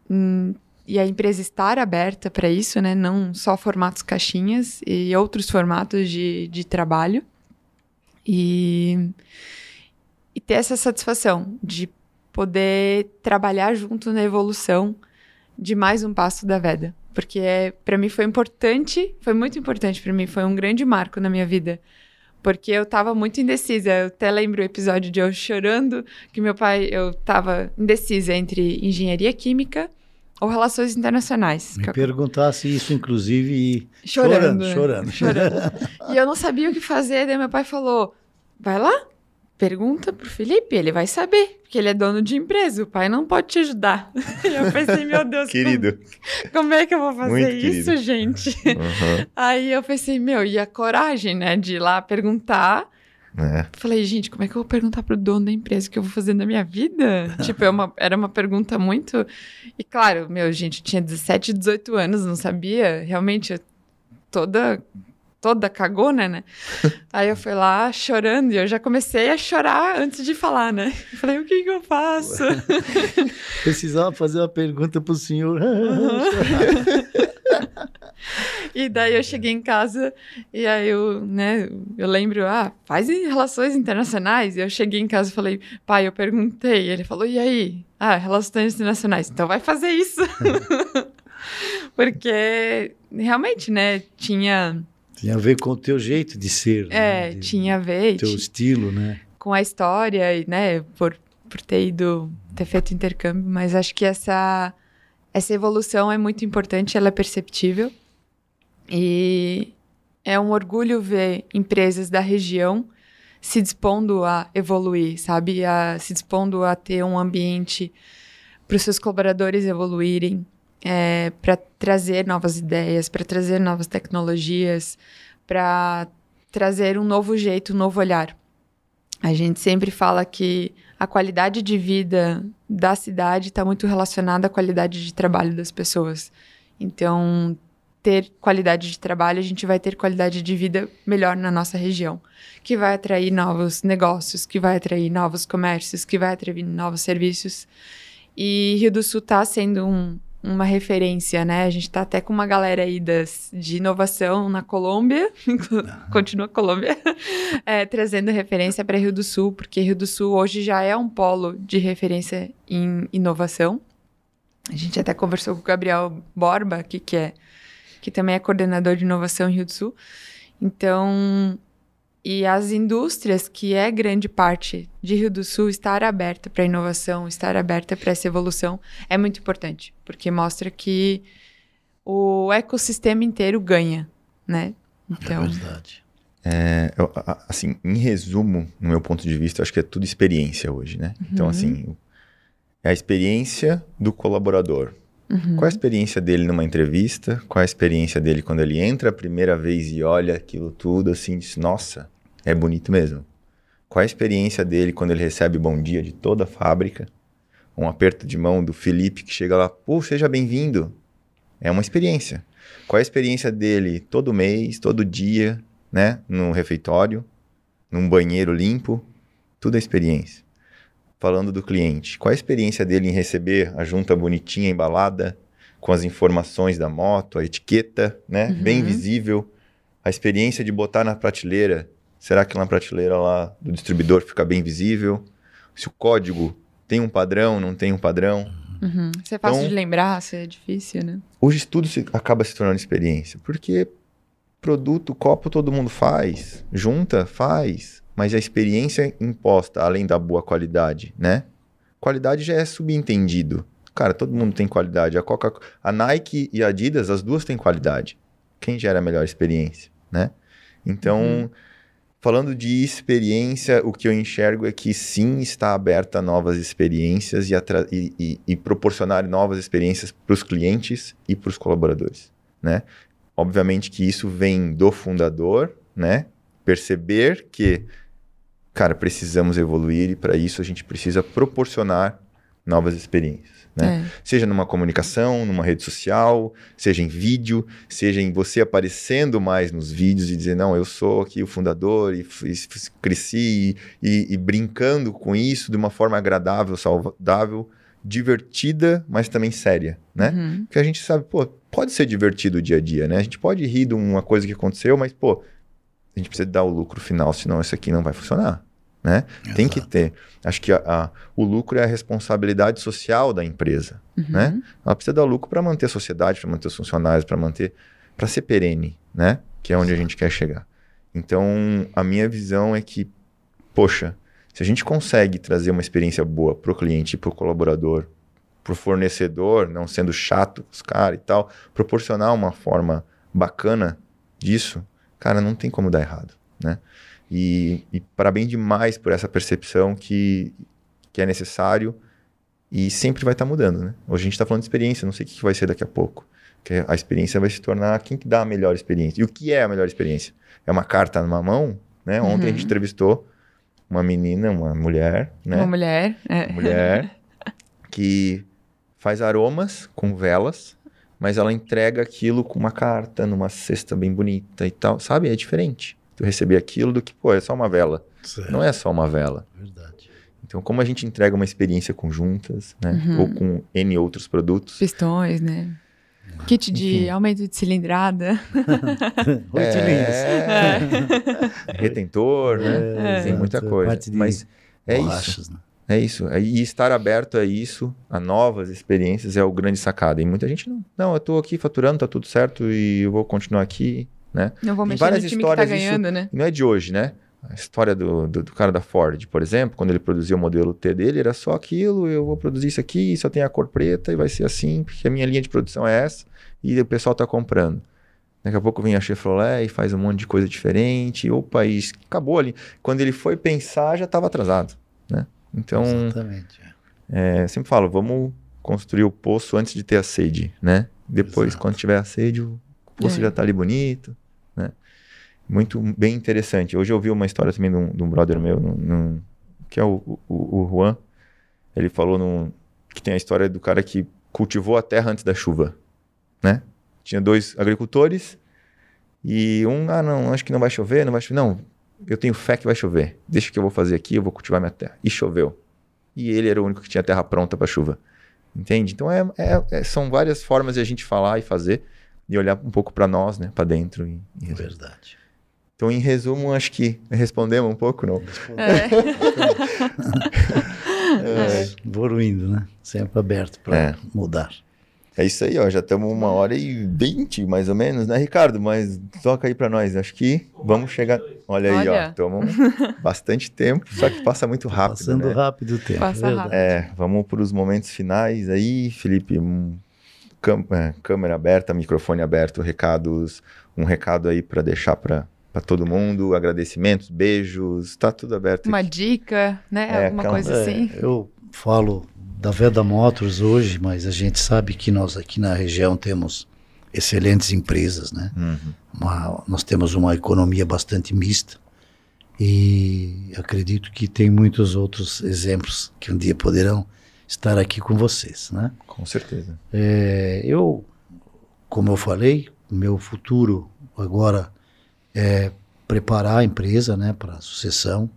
hum, e a empresa estar aberta para isso, né? Não só formatos caixinhas e outros formatos de, de trabalho. E, e ter essa satisfação de poder trabalhar junto na evolução de mais um passo da Veda. Porque é, para mim foi importante, foi muito importante para mim, foi um grande marco na minha vida. Porque eu tava muito indecisa. Eu até lembro o episódio de eu chorando, que meu pai, eu tava indecisa entre engenharia química ou relações internacionais. Me perguntasse isso, inclusive, chorando. Chorando, né? chorando. chorando. e eu não sabia o que fazer, daí meu pai falou: vai lá, pergunta pro Felipe, ele vai saber, porque ele é dono de empresa, o pai não pode te ajudar. Eu pensei, meu Deus, querido. Como, como, é que eu vou fazer Muito isso, querido. gente? Uhum. Aí eu pensei, meu, e a coragem, né, de ir lá perguntar. É. Falei, gente, como é que eu vou perguntar pro dono da empresa o que eu vou fazer na minha vida? tipo, é uma, era uma pergunta muito. E claro, meu, gente, eu tinha 17, 18 anos, não sabia. Realmente, toda toda cagona, né? Aí eu fui lá chorando e eu já comecei a chorar antes de falar, né? Eu falei, o que que eu faço? Precisava fazer uma pergunta pro senhor. Uhum. e daí eu cheguei em casa e aí eu, né, eu lembro, ah, faz relações internacionais. E eu cheguei em casa e falei, pai, eu perguntei. Ele falou, e aí? Ah, relações internacionais. Então vai fazer isso. Porque realmente, né, tinha tinha a ver com o teu jeito de ser. É, né? de, tinha a ver. Teu estilo, né? Com a história, e, né? Por, por ter ido, ter feito intercâmbio, mas acho que essa, essa evolução é muito importante, ela é perceptível. E é um orgulho ver empresas da região se dispondo a evoluir, sabe? A, se dispondo a ter um ambiente para os seus colaboradores evoluírem, é, para trazer novas ideias, para trazer novas tecnologias, para trazer um novo jeito, um novo olhar. A gente sempre fala que a qualidade de vida da cidade está muito relacionada à qualidade de trabalho das pessoas. Então, ter qualidade de trabalho, a gente vai ter qualidade de vida melhor na nossa região, que vai atrair novos negócios, que vai atrair novos comércios, que vai atrair novos serviços. E Rio do Sul está sendo um, uma referência, né? A gente está até com uma galera aí das, de inovação na Colômbia, continua Colômbia, é, trazendo referência para Rio do Sul, porque Rio do Sul hoje já é um polo de referência em inovação. A gente até conversou com o Gabriel Borba, que, que é que também é coordenador de inovação em Rio do Sul. Então, e as indústrias, que é grande parte de Rio do Sul, estar aberta para inovação, estar aberta para essa evolução é muito importante, porque mostra que o ecossistema inteiro ganha, né? Então, é verdade. É, eu, assim, em resumo, no meu ponto de vista, acho que é tudo experiência hoje, né? Então, uhum. Então, assim, é a experiência do colaborador. Uhum. Qual a experiência dele numa entrevista? Qual a experiência dele quando ele entra a primeira vez e olha aquilo tudo assim, diz, nossa, é bonito mesmo. Qual a experiência dele quando ele recebe bom dia de toda a fábrica? Um aperto de mão do Felipe que chega lá, pô, seja bem-vindo. É uma experiência. Qual a experiência dele todo mês, todo dia, né? No refeitório, num banheiro limpo? Tudo é experiência falando do cliente. Qual a experiência dele em receber a junta bonitinha, embalada, com as informações da moto, a etiqueta, né? Uhum. Bem visível. A experiência de botar na prateleira. Será que na prateleira lá do distribuidor fica bem visível? Se o código tem um padrão, não tem um padrão. Uhum. Isso é fácil então, de lembrar, isso é difícil, né? Hoje tudo se, acaba se tornando experiência. Porque produto, copo todo mundo faz, junta, faz mas a experiência imposta, além da boa qualidade, né? Qualidade já é subentendido. Cara, todo mundo tem qualidade. A Coca, a Nike e a Adidas, as duas têm qualidade. Quem gera a melhor experiência, né? Então, uhum. falando de experiência, o que eu enxergo é que sim está aberta a novas experiências e, e, e, e proporcionar novas experiências para os clientes e para os colaboradores, né? Obviamente que isso vem do fundador, né? Perceber que cara, precisamos evoluir e para isso a gente precisa proporcionar novas experiências. Né? É. Seja numa comunicação, numa rede social, seja em vídeo, seja em você aparecendo mais nos vídeos e dizer, não, eu sou aqui o fundador e, e cresci e, e, brincando com isso de uma forma agradável, saudável, divertida, mas também séria, né? Uhum. Porque a gente sabe, pô, pode ser divertido o dia a dia, né? A gente pode rir de uma coisa que aconteceu, mas, pô, a gente precisa dar o lucro final, senão isso aqui não vai funcionar. Né? Tem que ter. Acho que a, a, o lucro é a responsabilidade social da empresa. Uhum. Né? Ela precisa dar o lucro para manter a sociedade, para manter os funcionários, para manter, para ser perene, né? Que é onde a gente quer chegar. Então, a minha visão é que, poxa, se a gente consegue trazer uma experiência boa para o cliente, para o colaborador, para o fornecedor, não sendo chato com os caras e tal, proporcionar uma forma bacana disso, cara, não tem como dar errado, né? E, e parabéns demais por essa percepção que, que é necessário e sempre vai estar tá mudando, né? Hoje a gente está falando de experiência, não sei o que, que vai ser daqui a pouco. Que a experiência vai se tornar quem que dá a melhor experiência. E o que é a melhor experiência? É uma carta numa mão, né? Ontem Uhum. a gente entrevistou uma menina, uma mulher, né? Uma mulher. É. Uma mulher que faz aromas com velas, mas ela entrega aquilo com uma carta, numa cesta bem bonita e tal, sabe? É diferente. Tu receber aquilo do que, pô, é só uma vela. Certo. Não é só uma vela. Verdade. Então, como a gente entrega uma experiência conjuntas, né? Uhum. Ou com N outros produtos. Pistões, né? Kit de Enfim. aumento de cilindrada. Oito linhas. é... Retentor, né? É, Tem muita coisa. Parte de Mas é isso. Né? É isso. E estar aberto a isso, a novas experiências, é o grande sacada. E muita gente não. Não, eu tô aqui faturando, tá tudo certo e eu vou continuar aqui, né? Não vou mexer no várias time que tá histórias, isso- ganhando, né? Não é de hoje, né? A história do, do, do cara da Ford, por exemplo, quando ele produziu o modelo T dele, era só aquilo, eu vou produzir isso aqui, só tem a cor preta e vai ser assim, porque a minha linha de produção é essa, e o pessoal tá comprando. Daqui a pouco vem a Chevrolet e faz um monte de coisa diferente, opa, e acabou ali. Quando ele foi pensar, já estava atrasado, né? Então, Exatamente. é. é, sempre falo, vamos construir o poço antes de ter a sede, né? Depois, Exato. quando tiver a sede, o poço É. já tá ali bonito, né? Muito bem interessante. Hoje eu ouvi uma história também de um, de um brother meu, num- num- que é o, o, o Juan. Ele falou num- que tem a história do cara que cultivou a terra antes da chuva, né? Tinha dois agricultores e um, ah, não, acho que não vai chover, não vai chover. Não, eu tenho fé que vai chover. Deixa que eu vou fazer aqui, eu vou cultivar minha terra. E choveu e ele era o único que tinha terra pronta para chuva. Entende? Então é, é- é- são várias formas de a gente falar e fazer e olhar um pouco para nós, né, para dentro. E, e resolver. Verdade. Então, em resumo, acho que respondemos um pouco, não? É. Vou indo, né? Sempre aberto para É. mudar. É isso aí, ó. Já estamos uma hora e vinte, mais ou menos, né, Ricardo? Mas toca aí para nós. Acho que vamos chegar. Olha aí, ó. Olha. Estamos bastante tempo, só que passa muito rápido, Passando né? rápido o tempo. Passa verdade. rápido. É, vamos para os momentos finais aí, Felipe. um cam- é, câmera aberta, microfone aberto, recados, um recado aí para deixar para todo mundo, agradecimentos, beijos, tá tudo aberto. Uma aqui. dica, né? É, Alguma calma. coisa É, assim. eu falo da Veda Motors hoje, mas a gente sabe que nós aqui na região temos excelentes empresas, né? Uhum. Uma- nós temos uma economia bastante mista e acredito que tem muitos outros exemplos que um dia poderão estar aqui com vocês, né? Com certeza. É, eu, como eu falei, meu futuro agora é preparar a empresa, né, para sucessão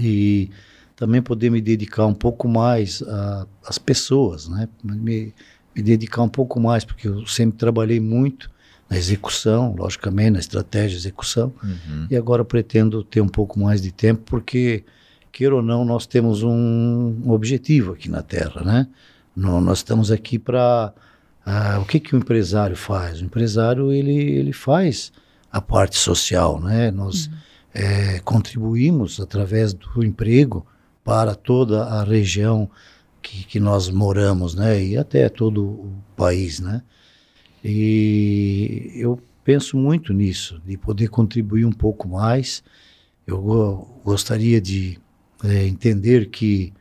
e também poder me dedicar um pouco mais a- às pessoas, né, me, me dedicar um pouco mais porque eu sempre trabalhei muito na execução, logicamente na estratégia de execução Uhum. e agora pretendo ter um pouco mais de tempo porque queira ou não nós temos um objetivo aqui na Terra, né? Nó- Nós estamos aqui para o que que o empresário faz? O empresário ele ele faz a parte social, né? Nós eh, contribuímos através do emprego para toda a região que, que nós moramos, né? E até todo o país, né? E eu penso muito nisso, de poder contribuir um pouco mais. Eu go- gostaria de eh, entender que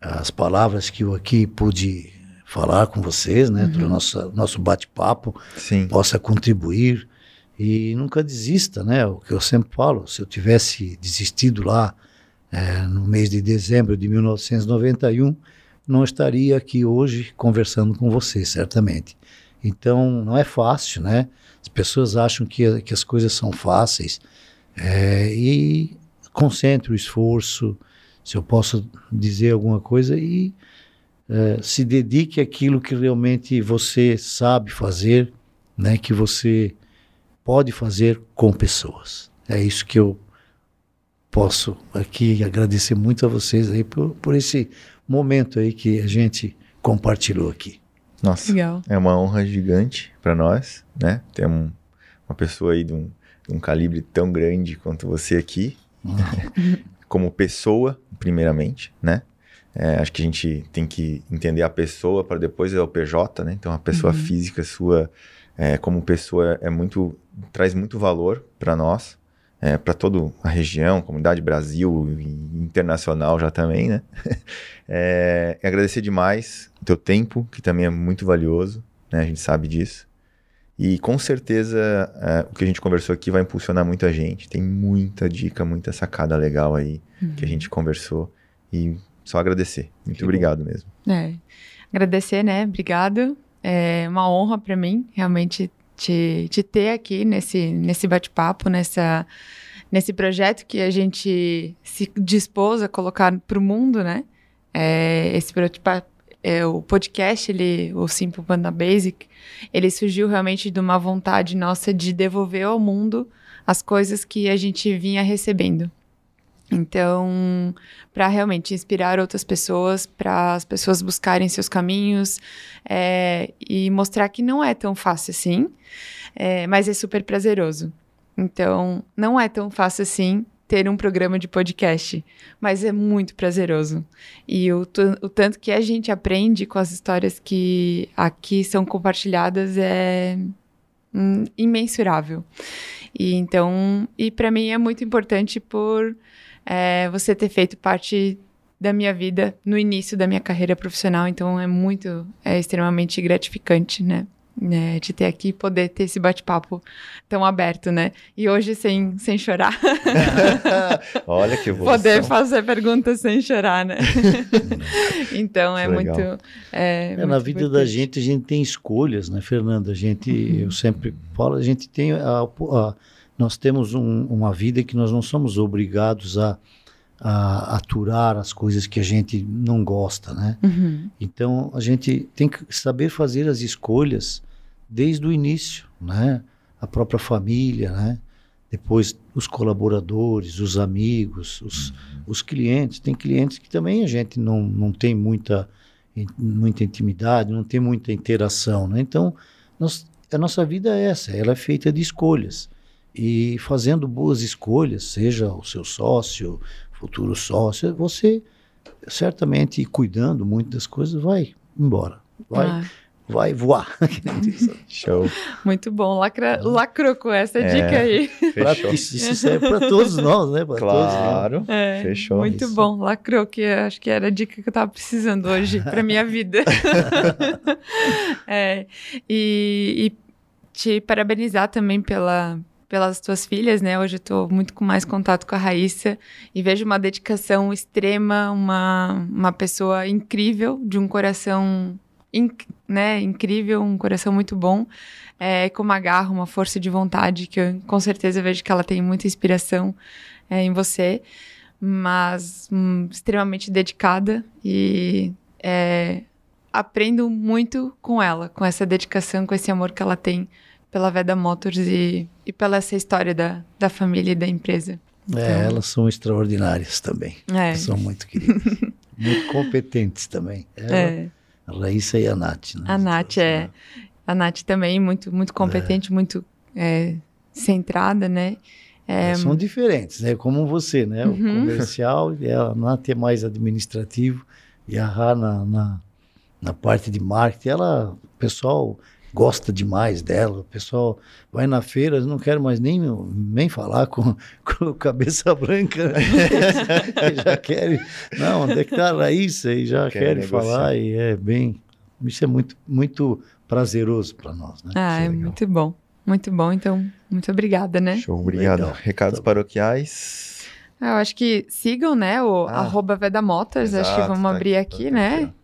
as palavras que eu aqui pude falar com vocês, né, pelo nosso, nosso bate-papo, possa contribuir e nunca desista, né? O que eu sempre falo, se eu tivesse desistido lá eh, no mês de dezembro de 1991, não estaria aqui hoje conversando com você, certamente. Então, não é fácil, né? As pessoas acham que, que as coisas são fáceis eh, e concentre o esforço, se eu posso dizer alguma coisa, e eh, se dedique àquilo que realmente você sabe fazer, né, que você pode fazer com pessoas. É isso que eu posso aqui agradecer muito a vocês aí por, por esse momento aí que a gente compartilhou aqui. Nossa, Legal. é uma honra gigante para nós, né? Ter um- uma pessoa aí de um, de um calibre tão grande quanto você aqui, como pessoa, primeiramente, né? É, acho que a gente tem que entender a pessoa para depois é o PJ, né? Então a pessoa Uhum. física sua, é, como pessoa, é muito traz muito valor para nós, é, para toda a região, comunidade Brasil e internacional já também, né? É, agradecer demais o teu tempo, que também é muito valioso, né? A gente sabe disso. E com certeza é, o que a gente conversou aqui vai impulsionar muita gente. Tem muita dica, muita sacada legal aí que a gente conversou. E só agradecer. Muito Que bom. obrigado mesmo. É. Agradecer, né? Obrigado. É uma honra para mim, realmente, te, te ter aqui nesse, nesse bate-papo, nessa, nesse projeto que a gente se dispôs a colocar para o mundo, né? É, esse é, o podcast, ele, o Simple Panda Basic, ele surgiu realmente de uma vontade nossa de devolver ao mundo as coisas que a gente vinha recebendo. Então, para realmente inspirar outras pessoas, para as pessoas buscarem seus caminhos é, e mostrar que não é tão fácil assim, é, mas é super prazeroso. Então, não é tão fácil assim ter um programa de podcast, mas é muito prazeroso. E o, o tanto que a gente aprende com as histórias que aqui são compartilhadas é hum, imensurável. E então, e para mim é muito importante por é, você ter feito parte da minha vida no início da minha carreira profissional, então é muito, é extremamente gratificante, né? né, de ter aqui e poder ter esse bate-papo tão aberto, né? E hoje sem, sem chorar. Olha que evolução. poder fazer perguntas sem chorar, né? então é legal. muito. É, É, muito na vida da importante. gente, a gente tem escolhas, né, Fernanda? A gente, eu sempre falo, a gente tem, a, a- nós temos um- uma vida que nós não somos obrigados a, a aturar as coisas que a gente não gosta, né? Uhum. Então, a gente tem que saber fazer as escolhas desde o início, né? A própria família, né? Depois os colaboradores, os amigos, os, os clientes. Tem clientes que também a gente não, não tem muita, muita intimidade, não tem muita interação, né? Então, nós, a nossa vida é essa, ela é feita de escolhas. E fazendo boas escolhas, seja o seu sócio, futuro sócio, você certamente cuidando muito das coisas vai embora, vai, Ah, vai voar. Show. muito bom. Lacra, lacrou com essa É. dica aí. Pra- Fechou. isso, isso serve para todos nós, né? Pra todos nós. Claro. É, Fechou. Muito Isso. bom. Lacrou, que acho que era a dica que eu tava precisando hoje pra minha vida. É, e, e te parabenizar também pela, pelas tuas filhas, né? Hoje eu tô muito com mais contato com a Raíssa e vejo uma dedicação extrema, uma, uma pessoa incrível, de um coração inc- né, incrível, um coração muito bom, é, com uma garra, uma força de vontade, que eu com certeza vejo que ela tem muita inspiração é, em você, mas hum, extremamente dedicada e é, aprendo muito com ela, com essa dedicação, com esse amor que ela tem pela Veda Motors e, e pela essa história da, da família e da empresa. É, elas são extraordinárias também. É, São muito queridas. muito competentes também. Ela, é. A Raíssa e a Nath. Né? A Nath é. A Nath também, muito, muito competente, muito é, centrada, né? É, São diferentes, né? Como você, né? O Uhum. comercial, e a Nath é mais administrativo e a Rá na, na, na parte de marketing, ela, o pessoal gosta demais dela, o pessoal vai na feira, não quero mais nem, nem falar com, com cabeça branca, né? já querem, não, onde é que tá a Raíssa? E já Querem negociar. falar, e é bem, isso é muito, muito prazeroso para nós, né? ah, é legal. muito bom. Muito bom, então, muito obrigada, né? Show. Obrigado. Legal. Recados Tá paroquiais. Ah, Eu acho que sigam, né, o Ah, arroba Veda Motors, acho que Exato, vamos tá abrir aqui, aqui, tá né? aqui.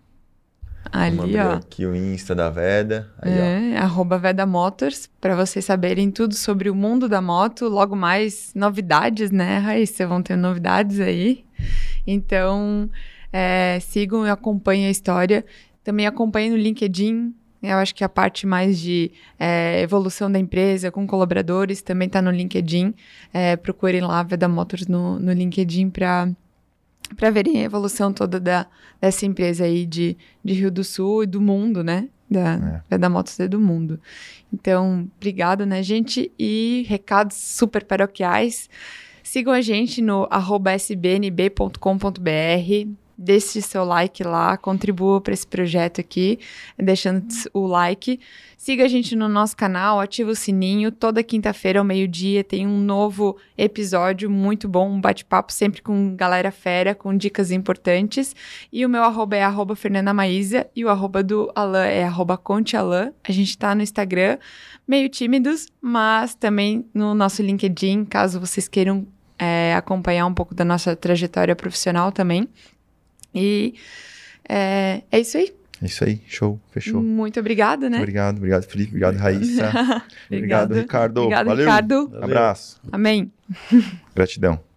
Ali, ó. aqui o Insta da Veda. Aí, ó. É, arroba Veda Motors, para vocês saberem tudo sobre o mundo da moto. Logo mais novidades, né, Raíssa? Vão ter novidades aí. Então, é, sigam e acompanhem a história. Também acompanhem no LinkedIn. Eu acho que a parte mais de é, evolução da empresa com colaboradores também está no LinkedIn. É, procurem lá Veda Motors no, no LinkedIn para para verem a evolução toda da, dessa empresa aí de, de Rio do Sul e do mundo, né? Da, é. da Motos do mundo. Então, obrigado, né, gente? E recados super paroquiais. Sigam a gente no sbnb.com.br deixe seu like lá, contribua para esse projeto aqui, deixando o like. Siga a gente no nosso canal, ativa o sininho. Toda quinta-feira ao meio-dia tem um novo episódio muito bom, um bate-papo sempre com galera fera, com dicas importantes. E o meu arroba é arroba Fernanda Maísa e o arroba do Alan é arroba Conte Alan. A gente está no Instagram, meio tímidos, mas também no nosso LinkedIn, caso vocês queiram é, acompanhar um pouco da nossa trajetória profissional também. E é, é isso aí. É isso aí, show, fechou. Muito obrigada, né? Obrigado, obrigado, Felipe. Obrigado, Raíssa. obrigado, Ricardo. Obrigado, Valeu. Ricardo. Abraço. Amém. Gratidão.